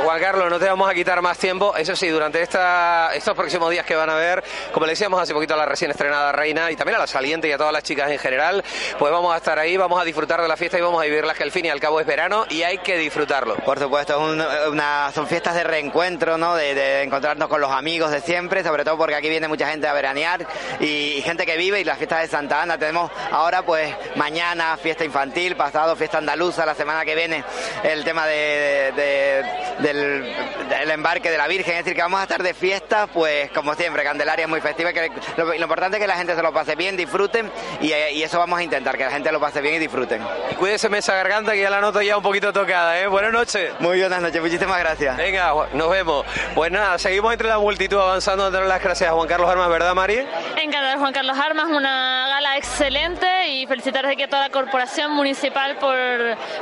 Speaker 2: Juan Carlos, no te vamos a quitar más tiempo. Eso sí, durante esta, estos próximos días que van a ver, como le decíamos hace poquito a la recién estrenada Reina y también a la saliente y a todas las chicas en general, pues vamos a estar ahí, vamos a disfrutar de la fiesta y vamos a vivirla que al fin y al cabo es verano y hay que disfrutarlo.
Speaker 14: Por supuesto, es un- una, son fiestas de reencuentro, ¿no? De, de encontrarnos con los amigos de siempre, sobre todo porque aquí viene mucha gente a veranear y, y gente que vive y las fiestas de Santa Ana. Tenemos ahora, pues, mañana fiesta infantil, pasado fiesta andaluza, la semana que viene el tema de, de- del, del embarque de la Virgen. Es decir, que vamos a estar de fiesta, pues, como siempre, Candelaria es muy festiva. Que lo, lo importante es que la gente se lo pase bien, disfruten y, y eso vamos a intentar, que la gente lo pase bien y disfruten.
Speaker 2: Y cuídese esa garganta que ya la noto ya un poquito tocada, ¿eh? Buenas noches.
Speaker 14: Muy buenas noches, muchísimas gracias.
Speaker 2: Venga, nos vemos. Pues nada, seguimos entre la multitud avanzando, dando las gracias a Juan Carlos Armas, ¿verdad, Mari?
Speaker 3: Encantada Juan Carlos Armas, una gala excelente y felicitar aquí a toda la corporación municipal por,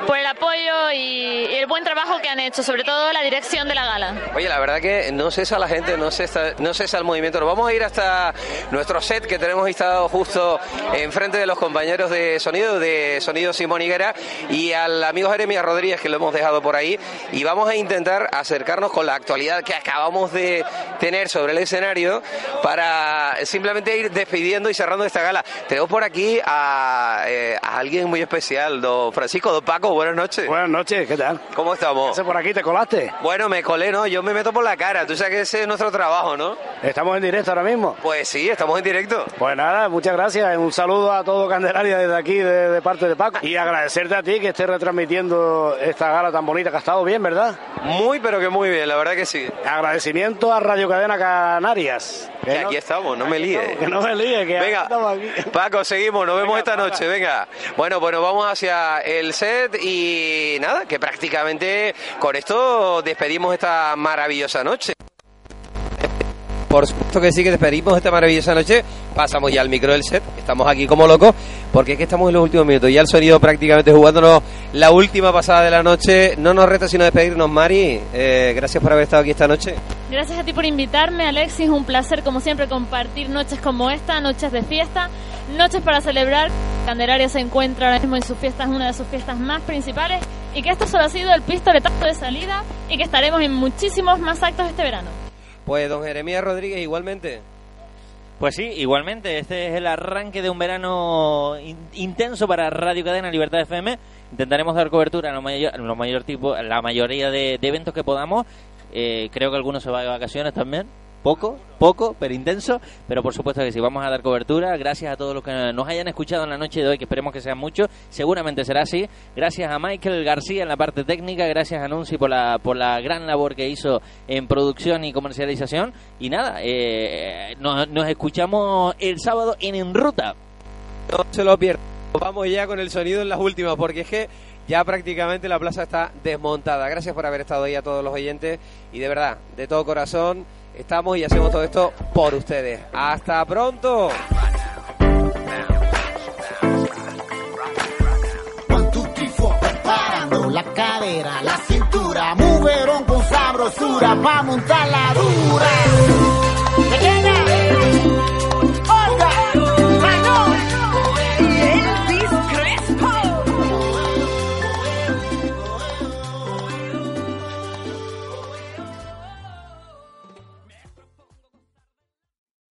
Speaker 3: por el apoyo y, el buen trabajo que han hecho, sobre todo la dirección de la gala.
Speaker 2: Oye, la verdad que no cesa la gente, no cesa, no cesa el movimiento. Nos vamos a ir hasta nuestro set que tenemos instalado justo enfrente de los compañeros de sonido, de Sonido Simón Higuera, y al amigo Jeremías Rodríguez, que lo hemos dejado por ahí. Y vamos a intentar acercarnos con la actualidad que acabamos de tener sobre el escenario para simplemente ir despidiendo y cerrando esta gala. Por aquí a, eh, a alguien muy especial, don Francisco, don Paco, buenas noches.
Speaker 15: Buenas noches, ¿qué tal?
Speaker 2: ¿Cómo estamos?
Speaker 15: ¿Estás por aquí? ¿Te colaste?
Speaker 2: Bueno, me colé, ¿no? Yo me meto por la cara. Tú sabes que ese es nuestro trabajo, ¿no?
Speaker 15: ¿Estamos en directo ahora mismo?
Speaker 2: Pues sí, estamos en directo.
Speaker 15: Pues nada, muchas gracias. Un saludo a todo Candelaria desde aquí, de, de parte de Paco. Y agradecerte a ti que estés retransmitiendo esta gala tan bonita que ha estado bien, ¿verdad?
Speaker 2: Muy, pero que muy bien, la verdad que sí.
Speaker 15: Agradecimiento a Radio Cadena Canarias.
Speaker 2: Que aquí estamos, no me líe.
Speaker 15: Que no me líe, que
Speaker 2: Venga,
Speaker 15: estamos aquí.
Speaker 2: Paco, seguimos, nos vemos esta noche, venga. Bueno, bueno, vamos hacia el set y nada, que prácticamente con esto despedimos esta maravillosa noche. Por supuesto que sí, que despedimos esta maravillosa noche. Pasamos ya al micro del set. Estamos aquí como locos porque es que estamos en los últimos minutos. Ya el sonido prácticamente jugándonos la última pasada de la noche. No nos resta sino despedirnos, Mari. Eh, gracias por haber estado aquí esta noche.
Speaker 3: Gracias a ti por invitarme, Alexis. Un placer, como siempre, compartir noches como esta, noches de fiesta, noches para celebrar. Candelaria se encuentra ahora mismo en sus fiestas, una de sus fiestas más principales, y que esto solo ha sido el pistoletazo de salida y que estaremos en muchísimos más actos este verano.
Speaker 2: Pues don Jeremías Rodríguez igualmente.
Speaker 1: Pues sí, igualmente, este es el arranque de un verano in- intenso para Radio Cadena Libertad FM. Intentaremos dar cobertura a lo mayor, lo mayor tipo, la mayoría de, de eventos que podamos. Eh, creo que algunos se van de vacaciones también. Poco, poco, pero intenso. Pero por supuesto que sí, vamos a dar cobertura. Gracias a todos los que nos hayan escuchado en la noche de hoy, que esperemos que sean muchos. Seguramente será así. Gracias a Michael García en la parte técnica. Gracias a Nunci por la, por la gran labor que hizo en producción y comercialización. Y nada, eh, nos, nos escuchamos el sábado en En Ruta.
Speaker 2: No se lo pierdan. Vamos ya con el sonido en las últimas, porque es que ya prácticamente la plaza está desmontada. Gracias por haber estado ahí a todos los oyentes y de verdad, de todo corazón, estamos y hacemos todo esto por ustedes. Hasta pronto.
Speaker 16: La cadera, la cintura, mujerón con sabrosura pa' montar la dura.